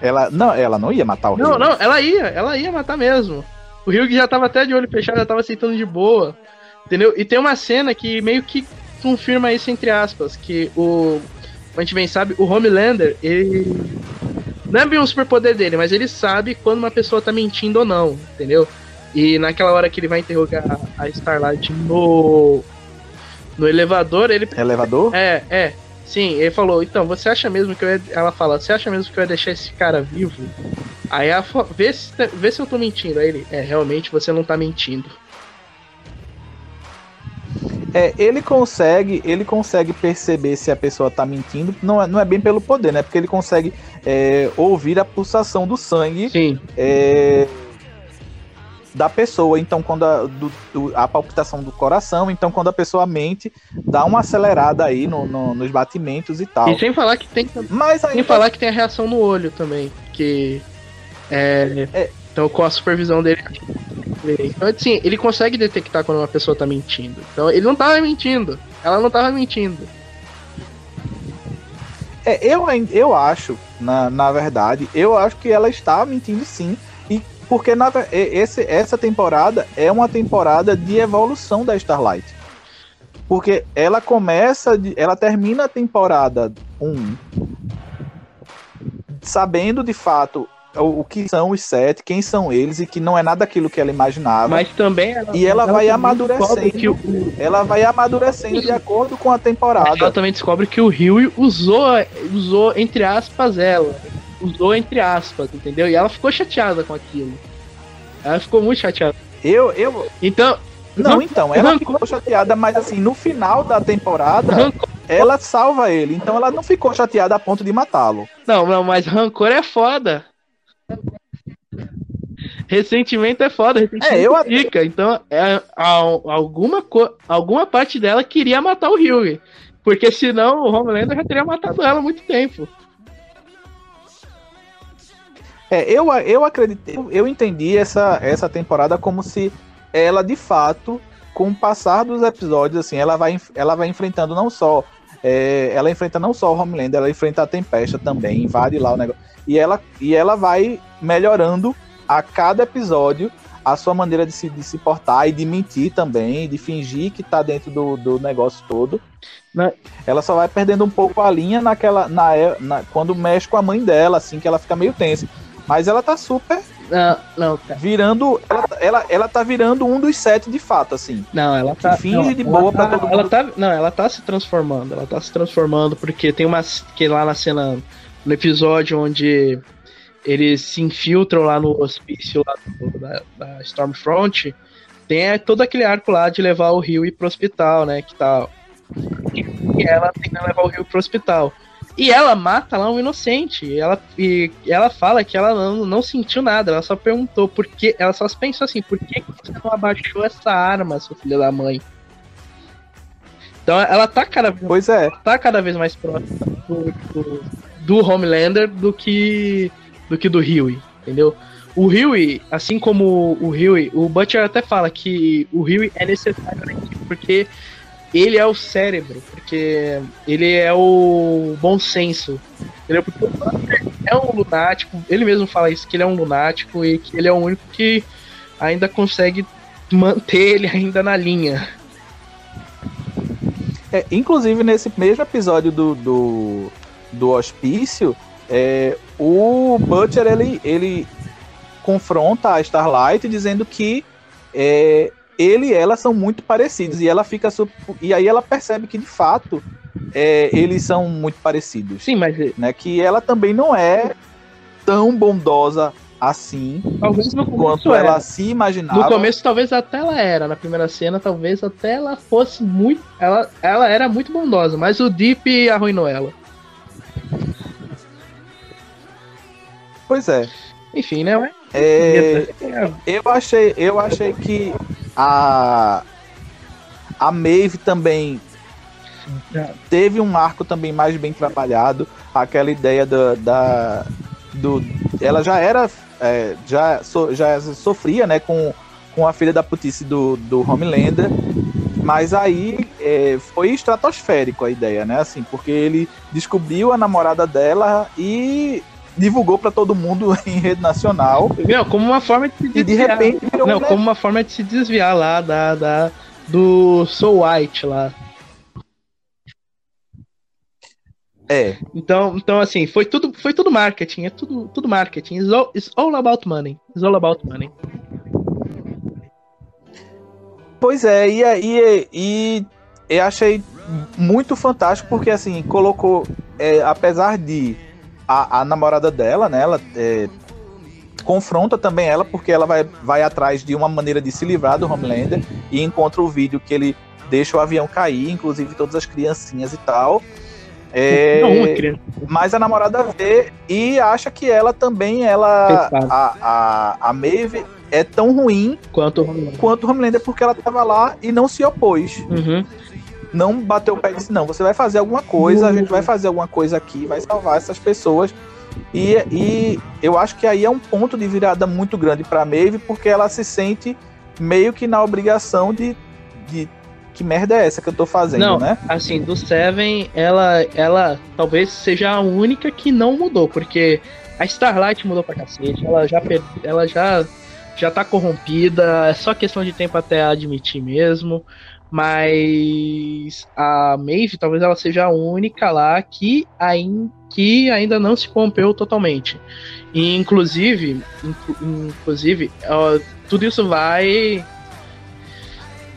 Ela não, ela não ia matar o Não, Hugh. não, ela ia, ela ia matar mesmo. O Hugh já tava até de olho fechado, já tava aceitando de boa. Entendeu? E tem uma cena que meio que confirma isso entre aspas, que o a gente bem sabe, o Homelander, ele não é bem um superpoder dele, mas ele sabe quando uma pessoa tá mentindo ou não, entendeu? E naquela hora que ele vai interrogar a Starlight no no elevador, ele Elevador? É, é. Sim, ele falou, então, você acha mesmo que eu ia... Ela fala, você acha mesmo que eu ia deixar esse cara vivo? Aí ela fala, vê se, vê se eu tô mentindo. Aí ele, é, realmente você não tá mentindo. É, ele consegue, ele consegue perceber se a pessoa tá mentindo, não é, não é bem pelo poder, né? Porque ele consegue é, ouvir a pulsação do sangue é, da pessoa. Então, quando a, do, do, a palpitação do coração, então quando a pessoa mente, dá uma acelerada aí no, no, nos batimentos e tal. E sem falar que tem, Mas ainda... sem falar que tem a reação no olho também, que é, é então, com a supervisão dele. Então, assim, ele consegue detectar quando uma pessoa tá mentindo. Então, ele não tava mentindo. Ela não tava mentindo. É, eu, eu acho, na, na verdade, eu acho que ela está mentindo sim. Porque na, esse, essa temporada é uma temporada de evolução da Starlight. Porque ela começa, de, ela termina a temporada 1 sabendo de fato o, o, que são os sete, quem são eles e que não é nada aquilo que ela imaginava. Mas também ela, e ela, ela vai amadurecendo. Que o, ela vai amadurecendo de acordo com a temporada. Ela também descobre que o Rio usou, usou entre aspas ela, usou entre aspas, entendeu? E ela ficou chateada com aquilo. Ela ficou muito chateada. Eu, eu. Então. Não, então, ela ficou chateada, mas assim, no final da temporada, ela salva ele. Então ela não ficou chateada a ponto de matá-lo. Não, não, mas rancor é foda. Ressentimento é foda, ressentimento é, eu fica. Então, é, alguma, alguma parte dela queria matar o Hugh. Porque senão o Homelander já teria matado ela há muito tempo. É, eu, eu acreditei, eu entendi essa, essa temporada como se ela de fato, com o passar dos episódios, assim, ela vai, ela vai enfrentando não só. É, ela enfrenta não só o Homelander, ela enfrenta a Tempesta também, invade lá o negócio. E ela, e ela vai melhorando a cada episódio a sua maneira de se, de se portar e de mentir também, de fingir que tá dentro do, do negócio todo. Né? Ela só vai perdendo um pouco a linha naquela. Na, na, quando mexe com a mãe dela, assim, que ela fica meio tensa. Mas ela tá super. Não, não, cara. Virando. Ela, ela, ela tá virando um dos sete de fato, assim. Não, ela tá. finge não, de boa tá, pra todo ela mundo. Tá, não, ela tá se transformando. Ela tá se transformando, porque tem umas. Que lá na cena no episódio onde eles se infiltram lá no hospício lá do, da, da, Stormfront, tem é, todo aquele arco lá de levar o Rio pro hospital, né? Que tá. E ela tem que levar o Rio pro hospital. E ela mata lá um inocente. E ela, e ela fala que ela não, não sentiu nada. Ela só perguntou por que. Ela só pensou assim: por que você não abaixou essa arma, seu filho da mãe? Então ela tá cada vez, pois é. tá cada vez mais próxima do, do do Homelander do que do que do Huey, entendeu? O Huey, assim como o Huey, o Butcher até fala que o Huey é necessário na equipe porque ele é o cérebro, porque ele é o bom senso. O Butcher é um lunático, ele mesmo fala isso, que ele é um lunático e que ele é o único que ainda consegue manter ele ainda na linha. É, inclusive, nesse mesmo episódio do, do, do hospício, é, o Butcher ele, ele confronta a Starlight dizendo que é, ele e ela são muito parecidos e ela fica e aí ela percebe que de fato é, eles são muito parecidos. Sim, mas né, que ela também não é tão bondosa assim talvez no quanto era. ela se imaginava. No começo talvez até ela era, na primeira cena talvez até ela fosse muito, ela, ela era muito bondosa, mas o Deep arruinou ela. Pois é. Enfim, né? É, eu achei, eu achei que a a Maeve também teve um arco também mais bem trabalhado, aquela ideia da, da do ela já era é, já, so, já sofria né, com, com a filha da putice do, do Homelander, mas aí é, foi estratosférico a ideia, né? Assim, porque ele descobriu a namorada dela e divulgou para todo mundo em rede nacional. Meu, como uma forma de se desviar. E de repente virou Não, como uma forma de se desviar lá da, da do Soul White lá. É. Então, então assim, foi tudo, foi tudo marketing, é tudo, tudo marketing. It's all, it's all about money. It's all about money. Pois é, e, e, e eu achei muito fantástico porque assim, colocou, é, apesar de a, a, namorada dela, né, ela é, confronta também ela porque ela vai, vai atrás de uma maneira de se livrar do Homelander e encontra o vídeo que ele deixa o avião cair, inclusive todas as criancinhas e tal. É, não, mas a namorada vê e acha que ela também, ela. A, a, a Maeve é tão ruim quanto o Homelander. quanto o Homelander porque ela tava lá e não se opôs. Uhum. Não bateu o pé e disse: Não, você vai fazer alguma coisa, uhum. a gente vai fazer alguma coisa aqui, vai salvar essas pessoas. E, e eu acho que aí é um ponto de virada muito grande para Maeve, porque ela se sente meio que na obrigação de, de que merda é essa que eu tô fazendo, não, né? Assim, do Seven, ela, ela talvez seja a única que não mudou, porque a Starlight mudou pra cacete, ela já, ela já, já tá corrompida, é só questão de tempo até admitir mesmo. Mas a Maeve talvez ela seja a única lá que, ainda, que ainda não se corrompeu totalmente. E, inclusive, inclusive, ó, tudo isso vai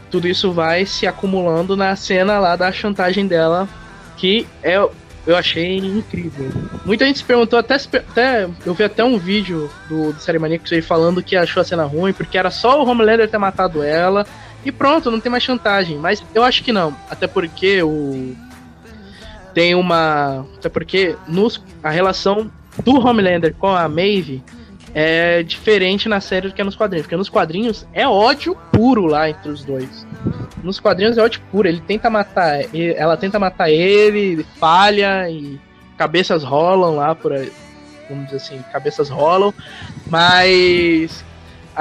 tudo isso vai se acumulando na cena lá da chantagem dela, que é, eu achei incrível. Muita gente se perguntou, até, até eu vi até um vídeo do, do Série Maníacos aí falando que achou a cena ruim, porque era só o Homelander ter matado ela, e pronto, não tem mais chantagem. Mas eu acho que não, até porque o. Tem uma. Até porque nos, a relação do Homelander com a Maeve é diferente na série do que é nos quadrinhos. Porque nos quadrinhos é ódio puro lá entre os dois. Nos quadrinhos é ódio puro. Ele tenta matar. Ela tenta matar ele, falha e cabeças rolam lá por. Vamos dizer assim, cabeças rolam. Mas.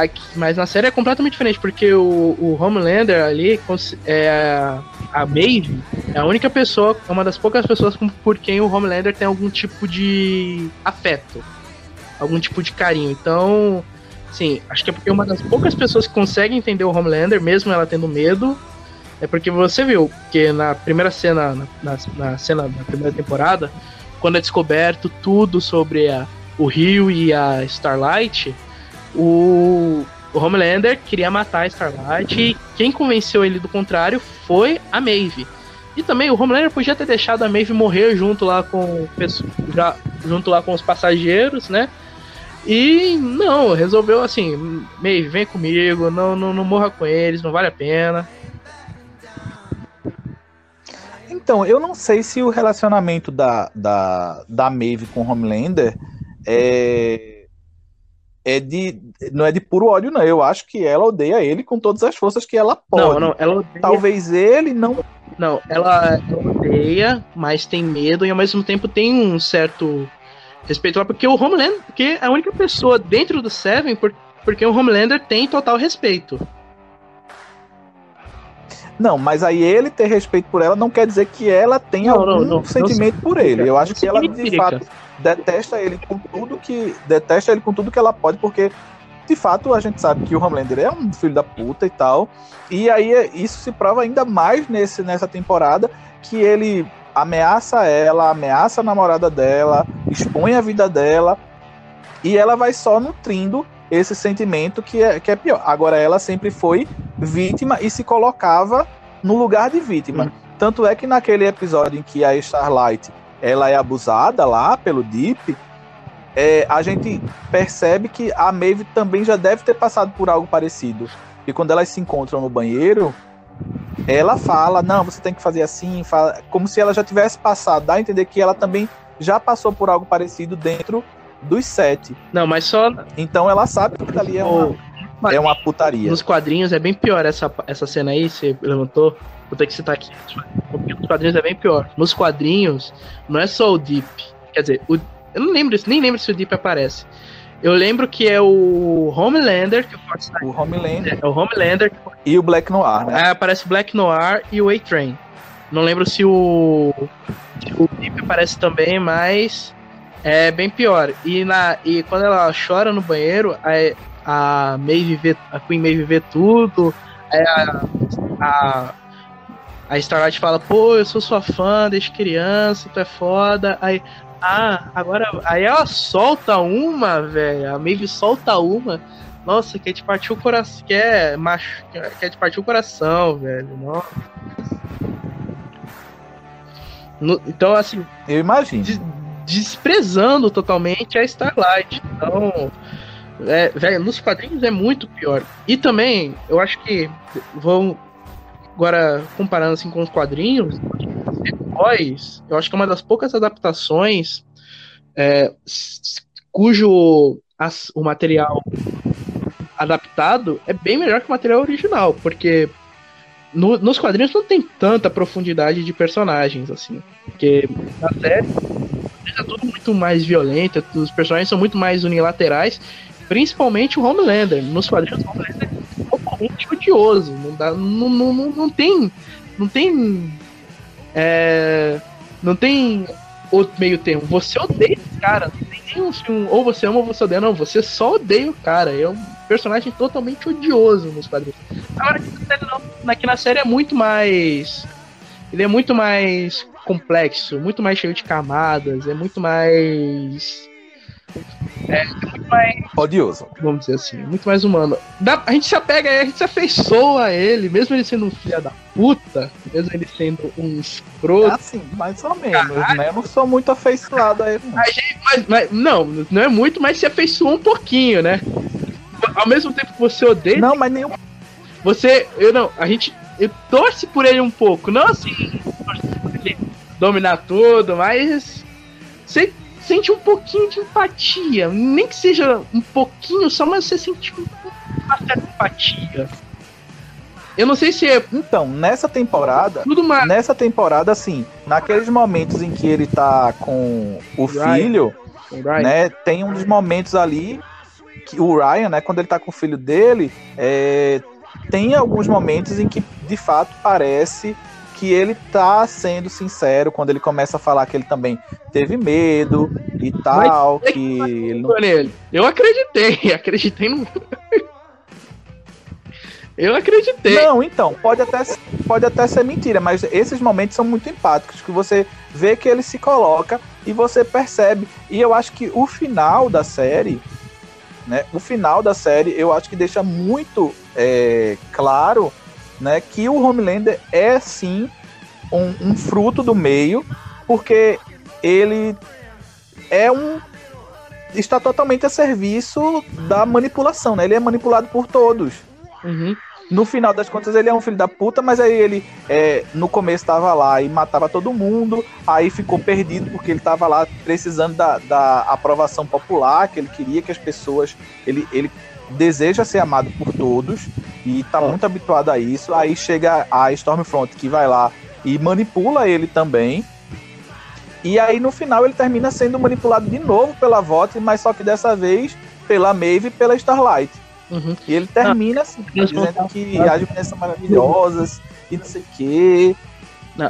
Aqui, mas na série é completamente diferente, porque o, o Homelander ali, é, a Maeve, é a única pessoa, é uma das poucas pessoas por quem o Homelander tem algum tipo de afeto algum tipo de carinho. Então, sim, acho que é porque uma das poucas pessoas que conseguem entender o Homelander, mesmo ela tendo medo, é porque você viu que na primeira cena, na, na cena da primeira temporada, quando é descoberto tudo sobre a, o Rio e a Starlight, o, o Homelander queria matar a Starlight e quem convenceu ele do contrário foi a Maeve. E também o Homelander podia ter deixado a Maeve morrer junto lá com já, junto lá com os passageiros, né? E não, resolveu assim, meio, vem comigo, não, não, não morra com eles, não vale a pena. Então, eu não sei se o relacionamento da, da, da Maeve com Homelander é, é de não é de puro ódio não. Eu acho que ela odeia ele com todas as forças que ela pode. Não, não, ela odeia. Talvez ele não Não, ela, odeia, mas tem medo e ao mesmo tempo tem um certo respeito lá, porque o Homelander, porque é a única pessoa dentro do Seven, por- porque o Homelander tem total respeito. Não, mas aí ele ter respeito por ela não quer dizer que ela tenha Não, algum não, sentimento não por ele. Eu acho que ela de fato detesta ele com tudo que detesta ele com tudo que ela pode, porque de fato a gente sabe que o Homelander é um filho da puta e tal. E aí é- isso se prova ainda mais nesse nessa temporada que ele ameaça ela, ameaça a namorada dela, expõe a vida dela e ela vai só nutrindo esse sentimento que é, que é pior. Agora ela sempre foi vítima e se colocava no lugar de vítima. Uhum. Tanto é que naquele episódio em que a Starlight ela é abusada lá pelo Deep, é, a gente percebe que a Maeve também já deve ter passado por algo parecido. E quando elas se encontram no banheiro, ela fala, não, você tem que fazer assim, fala, como se ela já tivesse passado, dá a entender que ela também já passou por algo parecido dentro dos sete. Não, mas só Então ela sabe que ali é uma, é uma putaria. nos quadrinhos é bem pior essa, essa cena aí, você levantou. Vou ter que citar aqui. Porque nos quadrinhos é bem pior. Nos quadrinhos, não é só o Deep. Quer dizer, o- eu não lembro, nem lembro se o Deep aparece. Eu lembro que é o Homelander, que pode O Homelander é o Homelander, e o Black Noir, né? Aí aparece Black Noir e o A-Train. Não lembro se o, o Deep aparece também, mas é bem pior. E, na, e quando ela chora no banheiro, a, a, Maeve vê, a Queen Maeve vê tudo, a, a, a Starlight fala, pô, eu sou sua fã desde criança, tu é foda. Aí, ah, agora. Aí ela solta uma, velho. A Maeve solta uma. Nossa, quer te partir o coração. Quer, macho, quer, te partir o coração, velho. Nossa. No- então, assim, Eu imagino. des- desprezando totalmente a Starlight. Então, é, velho, nos quadrinhos é muito pior. E também, eu acho que vão agora comparando assim com os quadrinhos, eu acho que é uma das poucas adaptações é, cujo as- o material adaptado é bem melhor que o material original, porque no- nos quadrinhos não tem tanta profundidade de personagens assim, porque na série é tudo muito mais violento, os personagens são muito mais unilaterais, principalmente o Homelander. Nos quadrinhos, o Homelander é totalmente odioso. Não, dá, não, não, não, não tem. Não tem. é, não tem outro meio termo. Você odeia esse cara. Não tem nenhum um, ou você ama ou você odeia. Não, você só odeia o cara. É um personagem totalmente odioso nos quadrinhos. Agora aqui na série, não. Aqui na série é muito mais. Ele é muito mais complexo, muito mais cheio de camadas, é muito mais. É, é muito mais, Odioso. vamos dizer assim, muito mais humano. Dá- a gente se apega a ele, a gente se afeiçoa a ele, mesmo ele sendo um filho da puta, mesmo ele sendo um escroto. Assim, mais ou menos, né? Eu não sou muito afeiçoado a ele. não. Mas, mas- não, não é muito, mas se afeiçoa um pouquinho, né? Ao mesmo tempo que você odeia, Não, mas nenhum. Você, eu não, a gente, eu torce por ele um pouco, não assim, torce por ele dominar tudo, mas você sente um pouquinho de empatia, nem que seja um pouquinho só, mas você sente uma certa empatia. Eu não sei se é Então, nessa temporada. tudo mais. Nessa temporada, assim, naqueles momentos em que ele tá com o Ryan. filho, Right? né? Tem um dos momentos ali que o Ryan, né, quando ele tá com o filho dele, é, tem alguns momentos em que de fato parece que ele tá sendo sincero quando ele começa a falar que ele também teve medo e tal, é que ele não. Eu acreditei, acreditei no. Eu acreditei. Não, então, pode até, pode até ser mentira, mas esses momentos são muito empáticos, que você vê que ele se coloca e você percebe. E eu acho que o final da série, né? O final da série, eu acho que deixa muito é, claro né, que o Homelander é sim um, um fruto do meio, porque ele é um. está totalmente a serviço da manipulação, né? Ele é manipulado por todos. Uhum. no final das contas ele é um filho da puta, mas aí ele é, no começo tava lá e matava todo mundo, aí ficou perdido porque ele tava lá precisando da, da aprovação popular, que ele queria que as pessoas. Ele, ele deseja ser amado por todos e tá muito habituado a isso. Aí chega a Stormfront que vai lá e manipula ele também. E aí no final ele termina sendo manipulado de novo pela VOT, mas só que dessa vez pela Maeve e pela Starlight. Uhum. E ele termina assim, dizendo que as meninas são maravilhosas e não sei o quê.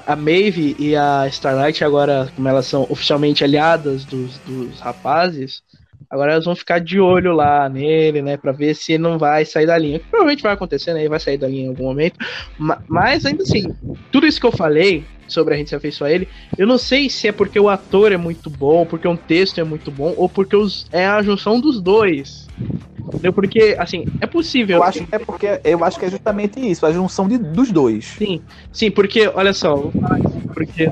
A Maeve e a Starlight, agora, como elas são oficialmente aliadas dos, dos rapazes, agora elas vão ficar de olho lá nele, né? Pra ver se ele não vai sair da linha. Provavelmente vai acontecer, né? Ele vai sair da linha em algum momento. Mas ainda assim, tudo isso que eu falei sobre a gente se afeiçoar a ele, eu não sei se é porque o ator é muito bom, porque o texto é muito bom, ou porque os, é a junção dos dois. Entendeu? Porque, assim, é possível. Eu acho que é porque eu acho que é justamente isso, a junção de, dos dois. Sim, sim, porque, olha só, porque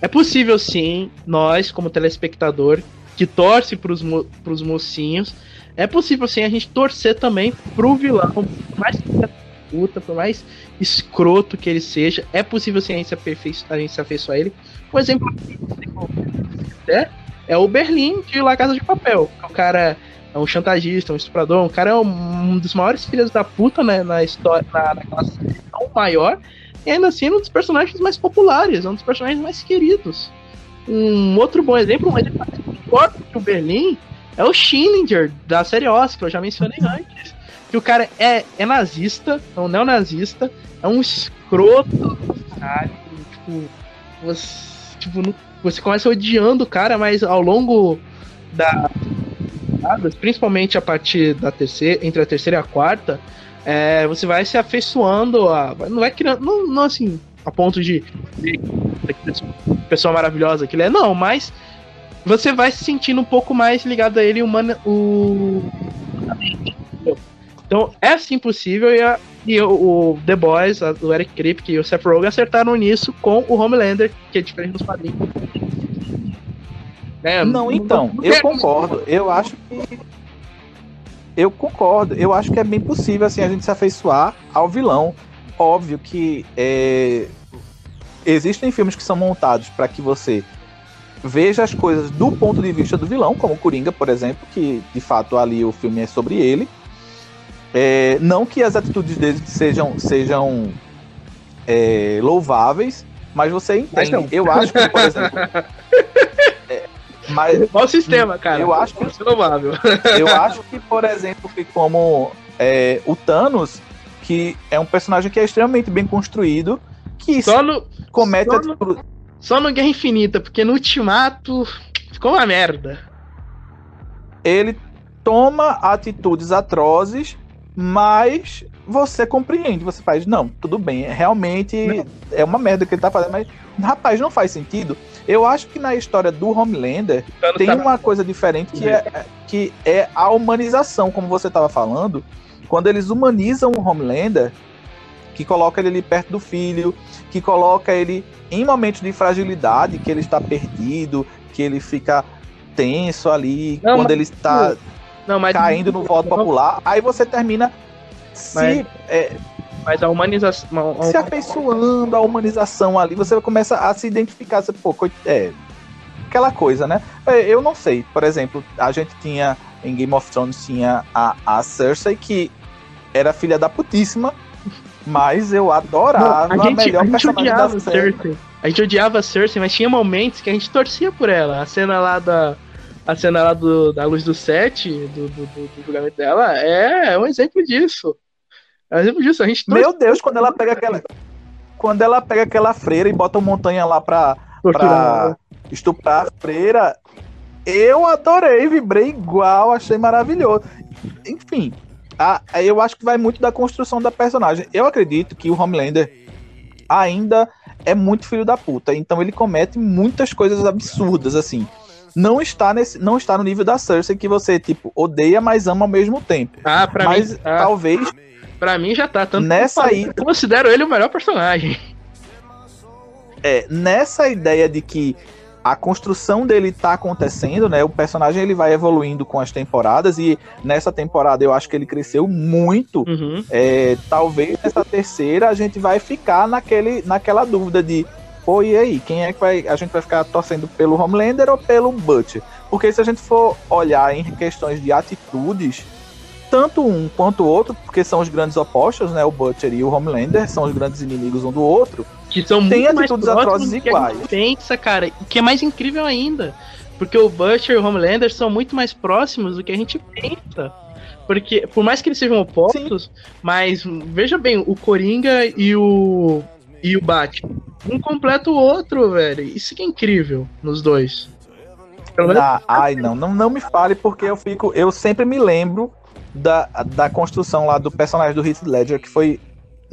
é possível sim, nós, como telespectador, que torce pros, mo pros mocinhos, é possível sim a gente torcer também pro vilão, por mais puta, por mais escroto que ele seja, é possível sim a gente se, a gente se afeiçoar a ele. Por exemplo, é, é o Berlim de La Casa de Papel. O cara é um chantagista, um estuprador, um cara é um, dos maiores filhos da puta né, na história, na, naquela série tão maior, e ainda assim é um dos personagens mais populares, é um dos personagens mais queridos. Um outro bom exemplo, um exemplo forte que o Berlim é o Schillinger, da série Oscar, que eu já mencionei antes. Que o cara é, é nazista, é um neonazista, é um escroto, caralho, tipo, você, tipo, você começa odiando o cara, mas ao longo da, principalmente a partir da terceira, entre a terceira e a quarta, é, você vai se afeiçoando a. Não vai criando. Não, não assim, a ponto de. de pessoa maravilhosa que ele é, não, mas você vai se sentindo um pouco mais ligado a ele humano. O... Então é sim possível e, a, e o, o, The Boys, a, o Eric Kripke e o Seth Rogen acertaram nisso com o Homelander, que é diferente dos quadrinhos. É, não, então, eu concordo. Eu acho que. Eu concordo. Eu acho que é bem possível assim, a gente se afeiçoar ao vilão. Óbvio que é, existem filmes que são montados para que você veja as coisas do ponto de vista do vilão, como Coringa, por exemplo, que de fato ali o filme é sobre ele. É, não que as atitudes dele sejam, sejam é, louváveis, mas você entende. Mas eu acho que, por exemplo. Mas, Qual o sistema, cara? Eu acho que, eu acho que, por exemplo, que como é, o Thanos, que é um personagem que é extremamente bem construído, que só no, comete só no, só no Guerra Infinita, porque no Ultimato ficou uma merda. Ele toma atitudes atrozes, mas você compreende, você faz, não, tudo bem, realmente não. é uma merda que ele tá fazendo, mas rapaz, não faz sentido. Eu acho que na história do Homelander tem uma coisa diferente que é, que é a humanização, como você estava falando. Quando eles humanizam o Homelander, que coloca ele ali perto do filho, que coloca ele em momentos de fragilidade, que ele está perdido, que ele fica tenso ali, não, quando mas, ele está não, mas, caindo no voto popular, aí você termina se mas, é, mas a humanização. Se afeiçoando a humanização ali, você começa a se identificar. Você, pô, é. Aquela coisa, né? É, eu não sei. Por exemplo, a gente tinha. Em Game of Thrones tinha a, a Cersei, que era filha da putíssima. Mas eu adorava não, a, gente, a melhor a gente odiava Cersei. A gente odiava a Cersei, mas tinha momentos que a gente torcia por ela. A cena lá da. A cena lá do, da luz do set, do, do, do, do julgamento dela, é um exemplo disso. É exemplo disso, a gente Meu Deus, quando ela pega aquela. Quando ela pega aquela freira e bota uma montanha lá pra, pra estuprar a freira, eu adorei, vibrei igual, achei maravilhoso. Enfim, a, eu acho que vai muito da construção da personagem. Eu acredito que o Homelander ainda é muito filho da puta, então ele comete muitas coisas absurdas, assim. Não está, nesse, não está no nível da Cersei que você, tipo, odeia, mas ama ao mesmo tempo. Ah, pra mas mim, ah. talvez Pra mim já tá. Tanto nessa aí. Eu considero ele o melhor personagem. É, nessa ideia de que a construção dele tá acontecendo, né? O personagem ele vai evoluindo com as temporadas e nessa temporada eu acho que ele cresceu muito. Uhum. É, talvez nessa terceira a gente vai ficar naquele, naquela dúvida de pô, e aí, quem é que vai. A gente vai ficar torcendo pelo Homelander ou pelo Butcher? Porque se a gente for olhar em questões de atitudes, tanto um quanto o outro, porque são os grandes opostos, né? O Butcher e o Homelander são os grandes inimigos um do outro. Que são Tem muito mais atrozes do que a gente iguais. pensa, cara. O que é mais incrível ainda. Porque o Butcher e o Homelander são muito mais próximos do que a gente pensa. Porque, por mais que eles sejam opostos, mas veja bem, o Coringa e o. e o Batman. Um completa o outro, velho. Isso que é incrível nos dois. Ah, ai, não, não, não me fale, porque eu fico. Eu sempre me lembro da, da construção lá do personagem do Heath Ledger, que foi.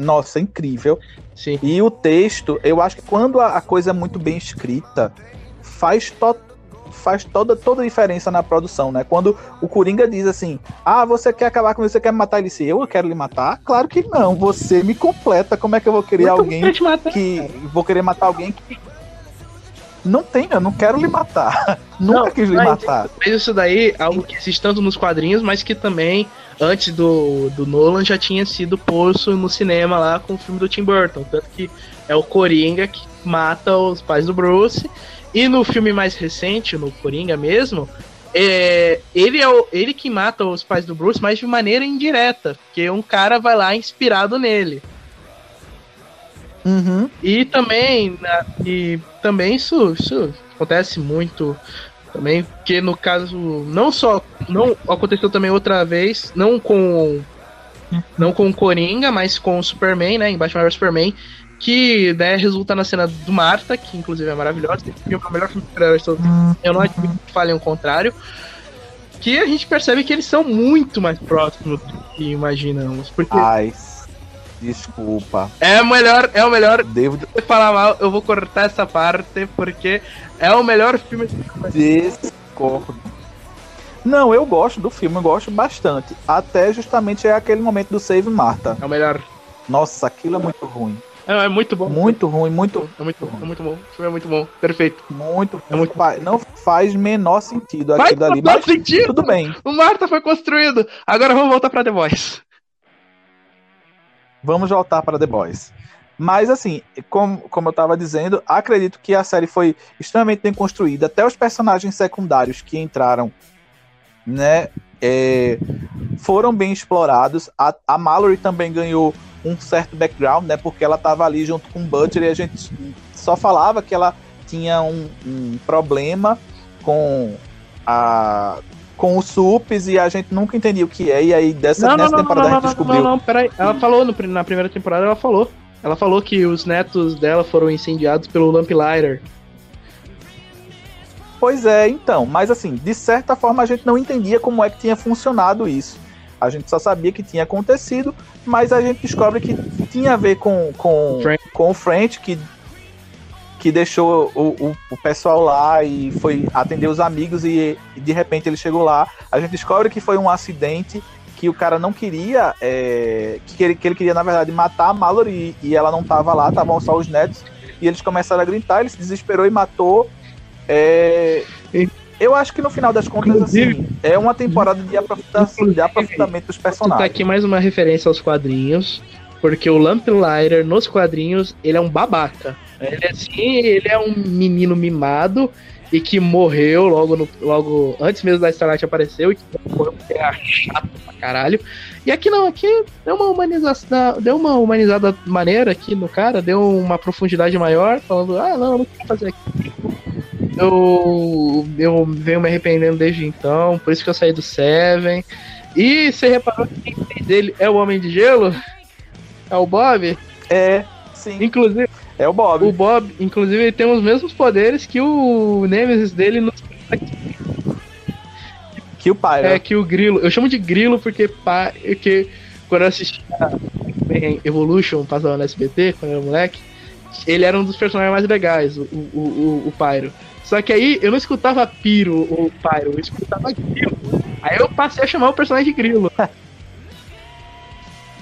Nossa, incrível. sim. E o texto, eu acho que quando a, a coisa é muito bem escrita, faz, to, faz toda, toda a diferença na produção, né? Quando o Coringa diz assim: Ah, você quer acabar com isso, você quer me matar ele? Se eu quero lhe matar? Claro que não, você me completa. Como é que eu vou querer alguém que. Vou querer matar alguém que. Não tem, eu não quero lhe matar. Nunca Não, quis lhe mas- matar. Mas isso daí é algo que existe tanto nos quadrinhos, mas que também, antes do, do Nolan, já tinha sido posto no cinema lá com o filme do Tim Burton. Tanto que é o Coringa que mata os pais do Bruce. E no filme mais recente, no Coringa mesmo, é, ele é o, ele que mata os pais do Bruce, mas de maneira indireta. Porque um cara vai lá inspirado nele. Uhum. E também, e também isso, isso acontece muito também, porque no caso, não só, não aconteceu também outra vez, não com não com o Coringa, mas com o Superman, né, em Batman vs Superman, que, né, resulta na cena do Marta, que inclusive é maravilhosa, esse filme é o melhor filme de todos. Eu não admito que falem o contrário. Que a gente percebe que eles são muito mais próximos do que imaginamos. Porque Ai, desculpa. é o melhor, é o melhor Devo falar mal, eu vou cortar essa parte, porque é o melhor filme discordo. Não, eu gosto do filme, eu gosto bastante. Até justamente é aquele momento do Save Marta. É o melhor. Nossa, aquilo é muito ruim. É, é muito bom. Muito ruim, muito, É muito bom, é muito bom. O filme é muito bom. Perfeito. muito. É muito- fa- Não faz menor sentido Faz aquilo dali. total Mas sentido. tudo bem. O Marta foi construído. Agora vamos voltar pra The Boys. Vamos voltar para The Boys. Mas assim, como, como eu tava dizendo, acredito que a série foi extremamente bem construída. Até os personagens secundários que entraram, né, é, foram bem explorados. A, a Mallory também ganhou um certo background, né, porque ela tava ali junto com o Butcher e a gente só falava que ela tinha um, um problema com a com os supes e a gente nunca entendia o que é. E aí dessa, nessa temporada a gente descobriu. não, não, peraí. Ela falou no, na primeira temporada, ela falou. Ela falou que os netos dela foram incendiados pelo Lamplighter. Pois é, então, mas assim, de certa forma a gente não entendia como é que tinha funcionado isso. A gente só sabia que tinha acontecido, mas a gente descobre que tinha a ver com, com, com o French, que, que deixou o, o, o pessoal lá e foi atender os amigos e, e de repente ele chegou lá. A gente descobre que foi um acidente que o cara não queria, é, que, ele, que ele queria, na verdade, matar a Mallory e, ela não tava lá, estavam só os netos. E eles começaram a gritar, ele se desesperou e matou. É, eu acho que no final das contas, assim, é uma temporada de, aprofunda- de aprofundamento dos Tá personagens. aqui mais uma referência aos quadrinhos, porque o Lamplighter nos quadrinhos, ele é um babaca. Ele é assim, ele é um menino mimado e que morreu logo, no, logo antes mesmo da Starlight apareceu e que morreu porque era chato pra caralho. E aqui não, aqui deu uma humanização, deu uma humanizada maneira aqui no cara, deu uma profundidade maior, falando, ah não, não quero fazer aqui. Eu, eu venho me arrependendo desde então, por isso que eu saí do Seven. E você reparou que quem fez dele é o Homem de Gelo? É o Bob? É, sim, Inclusive, é o Bob. o Bob, inclusive, ele tem os mesmos poderes que o Nemesis dele no Que o pai, É né? que o Grilo, eu chamo de Grilo porque, pá, porque quando eu assisti a Evolution, passava no SBT, quando eu era moleque, ele era um dos personagens mais legais, o, o, o, o Pyro. Só que aí eu não escutava Piro ou Pyro, eu escutava Grilo. Aí eu passei a chamar o personagem de Grilo.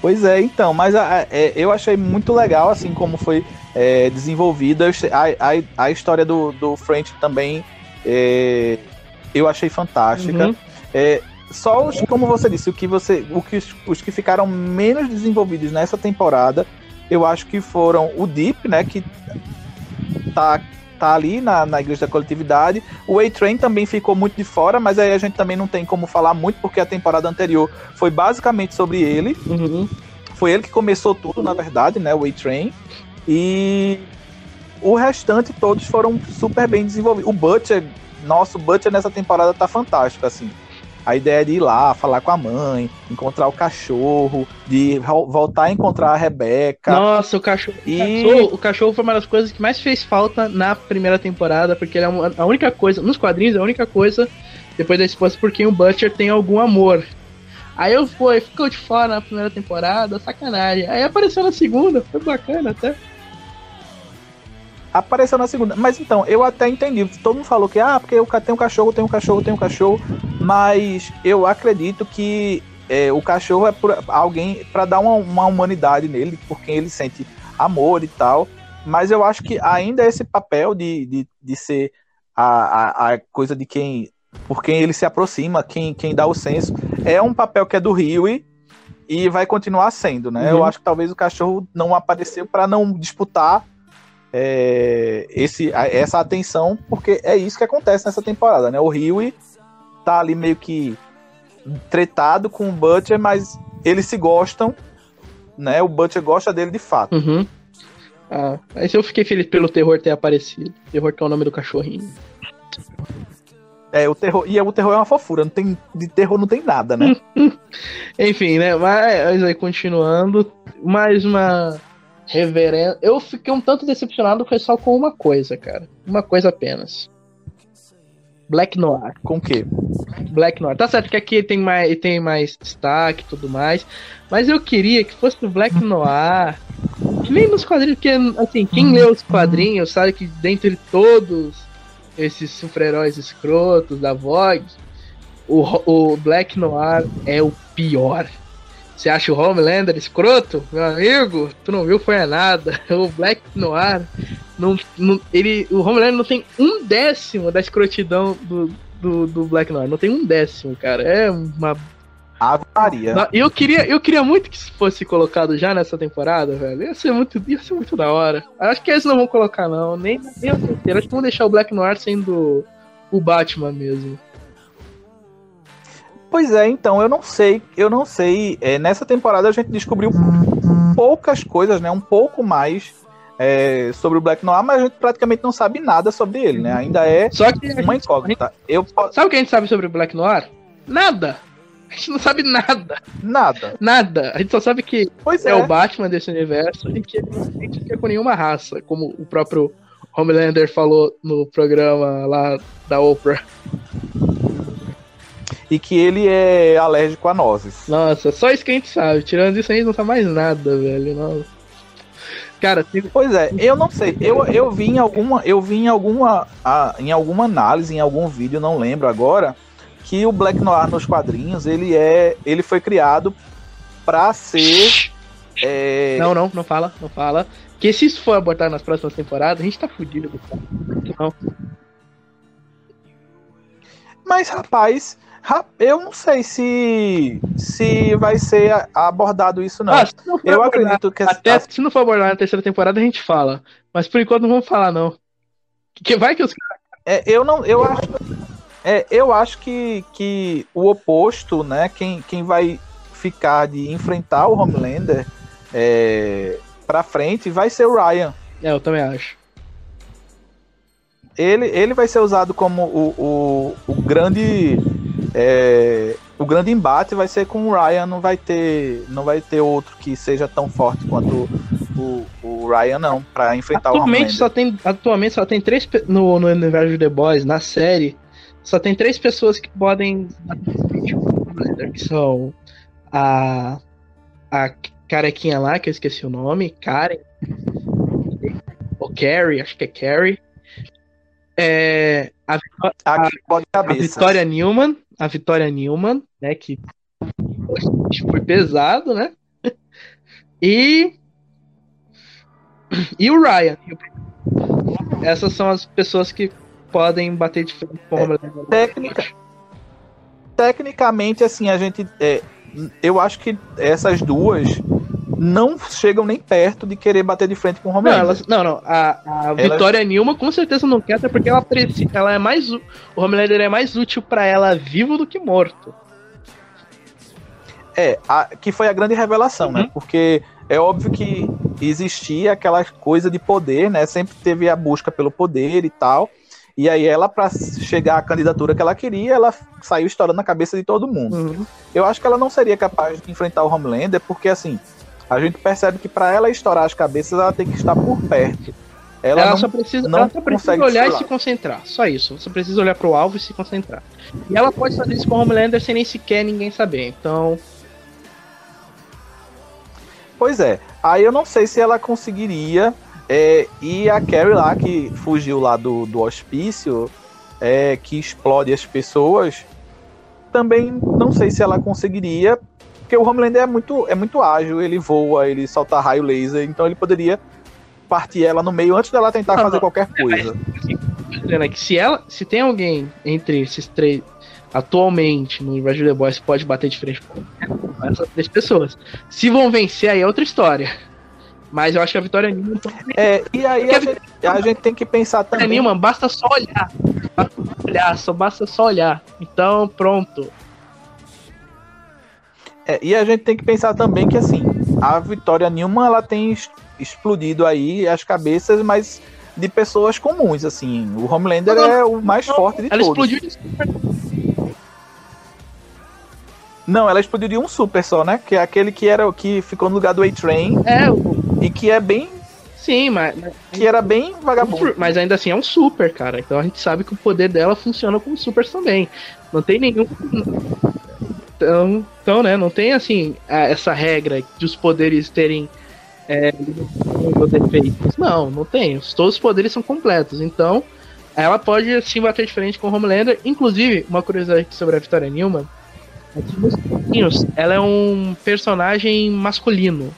Pois é, então, mas a- a- é, eu achei muito legal, assim, como foi é, desenvolvidas. A, a, a história do, do French também é, eu achei fantástica. Uhum. É, só os, como você disse, o que você, o que os, os que ficaram menos desenvolvidos nessa temporada, eu acho que foram o Deep, né, que tá tá ali na, na igreja da coletividade. O A-Train também ficou muito de fora, mas aí a gente também não tem como falar muito, porque a temporada anterior foi basicamente sobre ele. Uhum. Foi ele que começou tudo, na verdade, né? O A-Train. E o restante todos foram super bem desenvolvidos. O Butcher, nosso Butcher nessa temporada tá fantástico, assim. A ideia de ir lá, falar com a mãe, encontrar o cachorro, de voltar a encontrar a Rebeca. Nossa, o cachorro, E- o cachorro. Foi uma das coisas que mais fez falta na primeira temporada, porque ele é uma- a única coisa. Nos quadrinhos, é a única coisa, depois da esposa, por quem o Butcher tem algum amor. Aí eu fui, ficou de fora na primeira temporada, sacanagem. Aí apareceu na segunda, foi bacana até. Apareceu na segunda. Mas então, eu até entendi. Todo mundo falou que, ah, porque eu tenho um cachorro, tem um cachorro, tem um cachorro. Mas eu acredito que é, o cachorro é por alguém para dar uma, uma humanidade nele, por quem ele sente amor e tal. Mas eu acho que ainda esse papel de, de, de ser a, a, a coisa de quem. Por quem ele se aproxima, quem, quem dá o senso, é um papel que é do Rio e vai continuar sendo, né? Uhum. Eu acho que talvez o cachorro não apareceu para não disputar é, esse, a- essa atenção, porque é isso que acontece nessa temporada, né? O Rio tá ali meio que tretado com o Butcher, mas eles se gostam, né? O Butcher gosta dele de fato. Uhum. Ah, mas eu fiquei feliz pelo terror ter aparecido. Terror que é o nome do cachorrinho. É, o terror, e o terror é uma fofura, não tem, de terror não tem nada, né? Enfim, né? Mas aí continuando, mais uma reverenda. Eu fiquei um tanto decepcionado foi só com uma coisa, cara. Uma coisa apenas. Black Noir. Com o quê? Black Noir. Tá certo que aqui tem mais, tem mais destaque e tudo mais. Mas eu queria que fosse o Black Noir. Que nem nos quadrinhos, porque assim, quem lê os quadrinhos sabe que dentre todos esses super-heróis escrotos da Vogue, o, o Black Noir é o pior. Você acha o Homelander escroto? Meu amigo, tu não viu foi a nada. O Black Noir, não, não- ele, o Homelander não tem um décimo da escrotidão do, do, do Black Noir. Não tem um décimo, cara. É uma. Não, Eu queria, eu queria muito que isso fosse colocado já nessa temporada, velho. Ia ser muito, ia ser muito da hora. Acho que eles não vão colocar, não. Nem, nem o terceiro. Acho que vão deixar o Black Noir sendo o Batman mesmo. Pois é, então, eu não sei, eu não sei. É, nessa temporada a gente descobriu poucas coisas, né? Um pouco mais é, sobre o Black Noir, mas a gente praticamente não sabe nada sobre ele, né? Ainda é Só que. uma gente- incógnita. Eu po- Sabe o que a gente sabe sobre o Black Noir? Nada! A gente não sabe nada. nada. Nada. A gente só sabe que Pois é, é. o Batman desse universo e que ele não se identifica com nenhuma raça, como o próprio Homelander falou no programa lá da Oprah. E que ele é alérgico a nozes. Nossa, só isso que a gente sabe. Tirando isso, a gente não sabe mais nada, velho. Nossa. Cara, tem- Pois é, eu não sei. Eu, eu vi em alguma, eu vi em alguma, ah, em alguma análise, em algum vídeo, não lembro agora, que o Black Noir nos quadrinhos ele é, ele foi criado pra ser é, Não, não, não fala, não fala. Que se isso for abordado nas próximas temporadas, a gente tá fudido. Não. Mas, rapaz, ra- eu não sei se se vai ser abordado isso, não. Ah, não eu acredito que Até se não for abordado na terceira temporada, a gente fala. Mas por enquanto não vamos falar, não. Que vai que os é, eu não, eu acho, é, eu acho que, que o oposto, né? Quem, quem vai ficar de enfrentar o Homelander é, para frente vai ser o Ryan. É, eu também acho. Ele, ele vai ser usado como o, o, o grande é, o grande embate vai ser com o Ryan, não vai ter não vai ter outro que seja tão forte quanto o, o Ryan não para enfrentar o Atualmente Homelander. só tem, atualmente só tem três no, no universo de The Boys, na série, só tem três pessoas que podem o que são a a carequinha lá, que eu esqueci o nome, Karen, ou Carrie, acho que é Carrie, é, a, pode a cabeça. Vitória Newman, a Vitória Newman, né, que foi pesado, né, e E o Ryan. Essas são as pessoas que podem bater de frente com o. Técnica, tecnicamente, assim, a gente. é, eu acho que essas duas não chegam nem perto de querer bater de frente com o Não, Homelander. elas, não, não. A, a Vitória Nilma com certeza não quer, até porque ela precisa. Ela é mais. O Homelander é mais útil pra ela vivo do que morto. É, a- que foi a grande revelação, né? Uhum. Porque é óbvio que existia aquela coisa de poder, né? Sempre teve a busca pelo poder e tal. E aí ela, pra chegar à candidatura que ela queria, ela saiu estourando na cabeça de todo mundo. Uhum. Eu acho que ela não seria capaz de enfrentar o Homelander, porque assim, a gente percebe que pra ela estourar as cabeças, ela tem que estar por perto. Ela, Ela, só precisa, não ela só precisa olhar e se concentrar. Só isso. Você precisa olhar pro alvo e se concentrar. E ela pode fazer isso com o Homelander sem nem sequer ninguém saber. Então. Pois é. Aí eu não sei se ela conseguiria. é, e a Carrie lá, que fugiu lá do, do hospício, é, que explode as pessoas, também não sei se ela conseguiria. Porque o Homelander é muito, é muito ágil, ele voa, ele solta raio laser, então ele poderia partir ela no meio antes dela tentar Não, fazer não. qualquer coisa. é que se ela. Se tem alguém entre esses três atualmente no de The Boys pode bater de frente com essas três pessoas. Se vão vencer aí é outra história. Mas eu acho que a Vitória Newman. É, e aí a a gente, a gente tem que pensar também. Newman, basta só olhar. Basta só olhar, só basta só olhar. Então, pronto. É, e a gente tem que pensar também que assim, a Vitória Newman ela tem explodido aí as cabeças, mas de pessoas comuns, assim. O Homelander Não, não, é o mais forte de Ela todos. explodiu de Não, ela explodiu de um super só, né? Que é aquele que era o que ficou no lugar do A-Train É, o- e que é bem sim, mas. mas- que era bem vagabundo. Mas ainda assim é um super, cara. Então a gente sabe que o poder dela funciona com supers também. Não tem nenhum. Então, então né? Não tem assim essa regra de os poderes terem é, defeitos. Não, não tem. Todos os poderes são completos. Então ela pode sim bater de frente com o Homelander. Inclusive, uma curiosidade sobre a Victoria Newman. É que nos quadrinhos ela é um personagem masculino.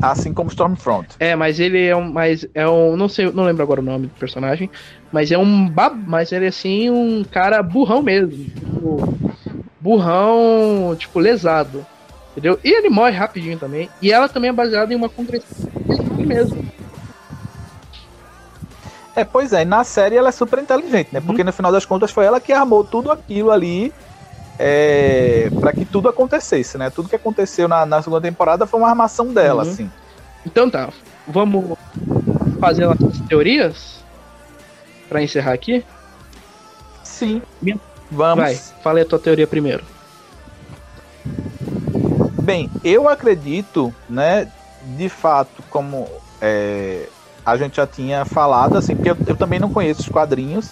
Assim como Stormfront. É, mas ele é um. Mas é um. Não sei, não lembro agora o nome do personagem. Mas é um. bab- Mas ele é assim, um cara burrão mesmo. Tipo, burrão, tipo, lesado. Entendeu? E ele morre rapidinho também. E ela também é baseada em uma congressista mesmo. É, pois é, e na série ela é super inteligente, né? Porque no final das contas foi ela que armou tudo aquilo ali é, para que tudo acontecesse, né? Tudo que aconteceu na, na segunda temporada foi uma armação dela, Uhum. assim. Então tá. Vamos fazer nossas teorias? Pra encerrar aqui? Sim. Minha- Vamos. Vai, fala a tua teoria primeiro. Bem, eu acredito, né, de fato, como é, a gente já tinha falado, assim, porque eu, eu também não conheço os quadrinhos,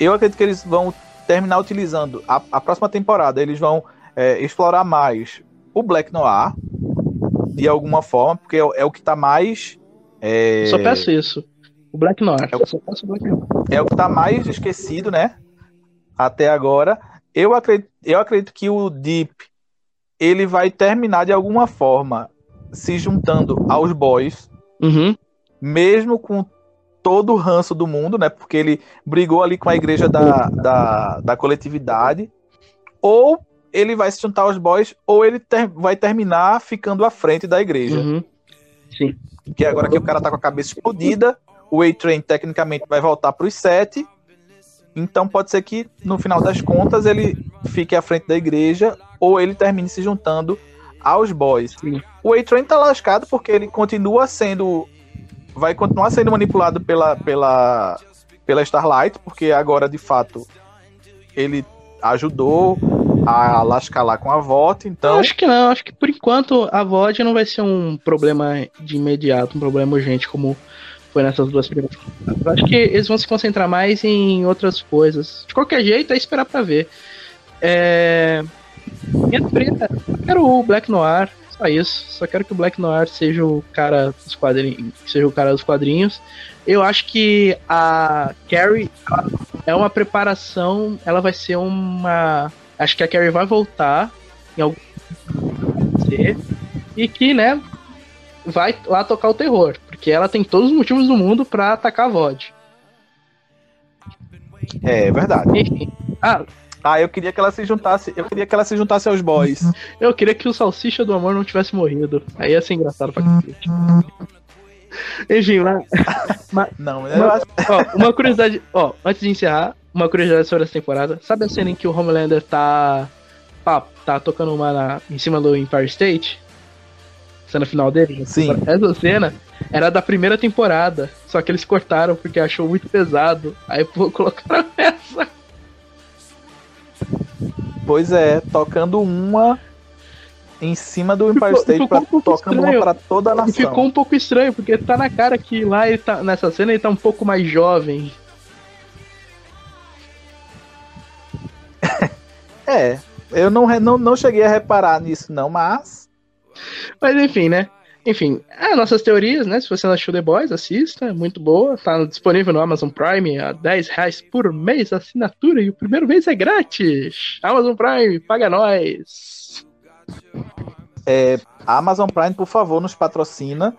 eu acredito que eles vão terminar utilizando a, a próxima temporada, eles vão é, explorar mais o Black Noir, de alguma forma, porque é, o- é o que está mais. É, Só peço isso. O Black Noir. É o- Black Noir. é o que tá mais esquecido, né? Até agora. Eu acredito, eu acredito que o Deep ele vai terminar de alguma forma se juntando aos boys, Uhum. mesmo com todo o ranço do mundo, né? Porque ele brigou ali com a igreja da, da, da coletividade. Ou ele vai se juntar aos boys, ou ele ter- vai terminar ficando à frente da igreja. Uhum. Sim. Que agora que o cara tá com a cabeça explodida, o A-Train tecnicamente vai voltar pros sete. Então pode ser que no final das contas ele fique à frente da igreja ou ele termine se juntando aos boys. Sim. O A-Train tá lascado porque ele continua sendo. Vai continuar sendo manipulado pela, pela, pela Starlight, porque agora de fato ele ajudou a lascar lá com a. Eu Então, acho que não, acho que por enquanto a VOD não vai ser um problema de imediato, um problema urgente como foi nessas duas primeiras. Eu acho que eles vão se concentrar mais em outras coisas. De qualquer jeito, é esperar pra ver. É... Minha preta, eu quero o Black Noir, só isso. Só quero que o Black Noir seja o cara dos quadrinhos, seja o cara dos quadrinhos. Eu acho que a Carrie é uma preparação, ela vai ser uma. Acho que a Carrie vai voltar em algum e que, né, vai lá tocar o terror, porque ela tem todos os motivos do mundo pra atacar a VOD. É, verdade. Enfim. Ah, Ah, eu queria que ela se juntasse. Eu queria que ela se juntasse aos boys. eu queria que o Salsicha do Amor não tivesse morrido. Aí ia ser engraçado pra cacete. Enfim, mas, Não, eu uma, acho. ó, uma curiosidade, ó, antes de encerrar, uma curiosidade sobre essa temporada. Sabe a cena em que o Homelander tá, pá, tá tocando uma na- em cima do Empire State? Cena final dele? Sim. Essa cena era da primeira temporada, só que eles cortaram porque achou muito pesado. Aí pô, colocaram essa. Pois é, tocando uma em cima do Empire Ficou- State, ficou pra, um tocando estranho. uma pra toda a E nação. ficou um pouco estranho, porque tá na cara que lá ele tá, nessa cena ele tá um pouco mais jovem. É, eu não, não, não cheguei a reparar nisso, não, mas. Mas enfim, né? Enfim, é, nossas teorias, né? Se você não assistiu The Boys, assista, é muito boa. Tá disponível no Amazon Prime a 10 reais por mês a assinatura e o primeiro mês é grátis. Amazon Prime, paga nós. É, Amazon Prime, por favor, nos patrocina.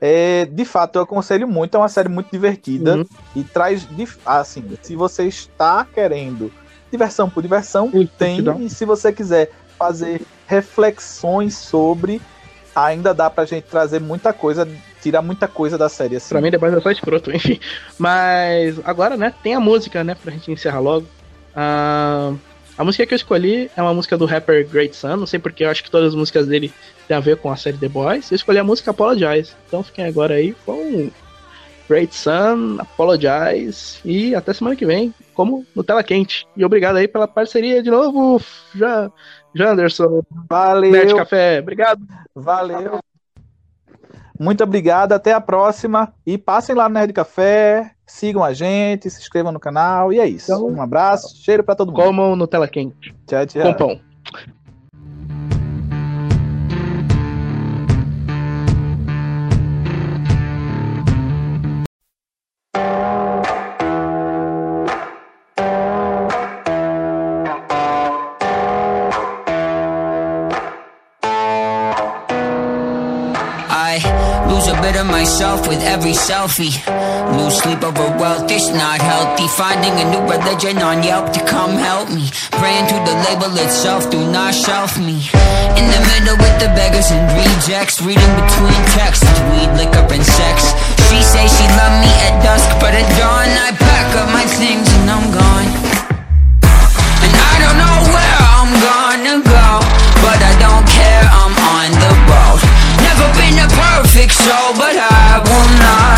É, de fato, eu aconselho muito, é uma série muito divertida Uhum. e traz, de- assim, se você está querendo diversão por diversão, Isso, tem, e se você quiser fazer reflexões sobre, ainda dá pra gente trazer muita coisa, tirar muita coisa da série, assim. Pra mim, Boys é só escroto, enfim. Mas agora, né, tem a música, né, pra gente encerrar logo. Ah, a música que eu escolhi é uma música do rapper Great Sun, não sei porque eu acho que todas as músicas dele têm a ver com a série The Boys. Eu escolhi a música Apologize. Então fiquem agora aí com Great Sun, Apologize e até semana que vem, como no Tela Quente. E obrigado aí pela parceria de novo, já, Janderson, Valeu, Nerd Café. Obrigado. valeu. Muito obrigado, até a próxima. E passem lá no Nerd Café, sigam a gente, se inscrevam no canal. E é isso. Então- um abraço, cheiro pra todo mundo. Comam no Tela Quente, Tchau, tchau. com pão. Myself with every selfie. Lose sleep over wealth, it's not healthy. Finding a new religion on Yelp to come help me. Praying to the label itself, do not shelf me. In the middle with the beggars and rejects. Reading between texts, weed, liquor, and sex. She say she love me at dusk, but at dawn I pack up my things and I'm gone. Never been a perfect soul But I will not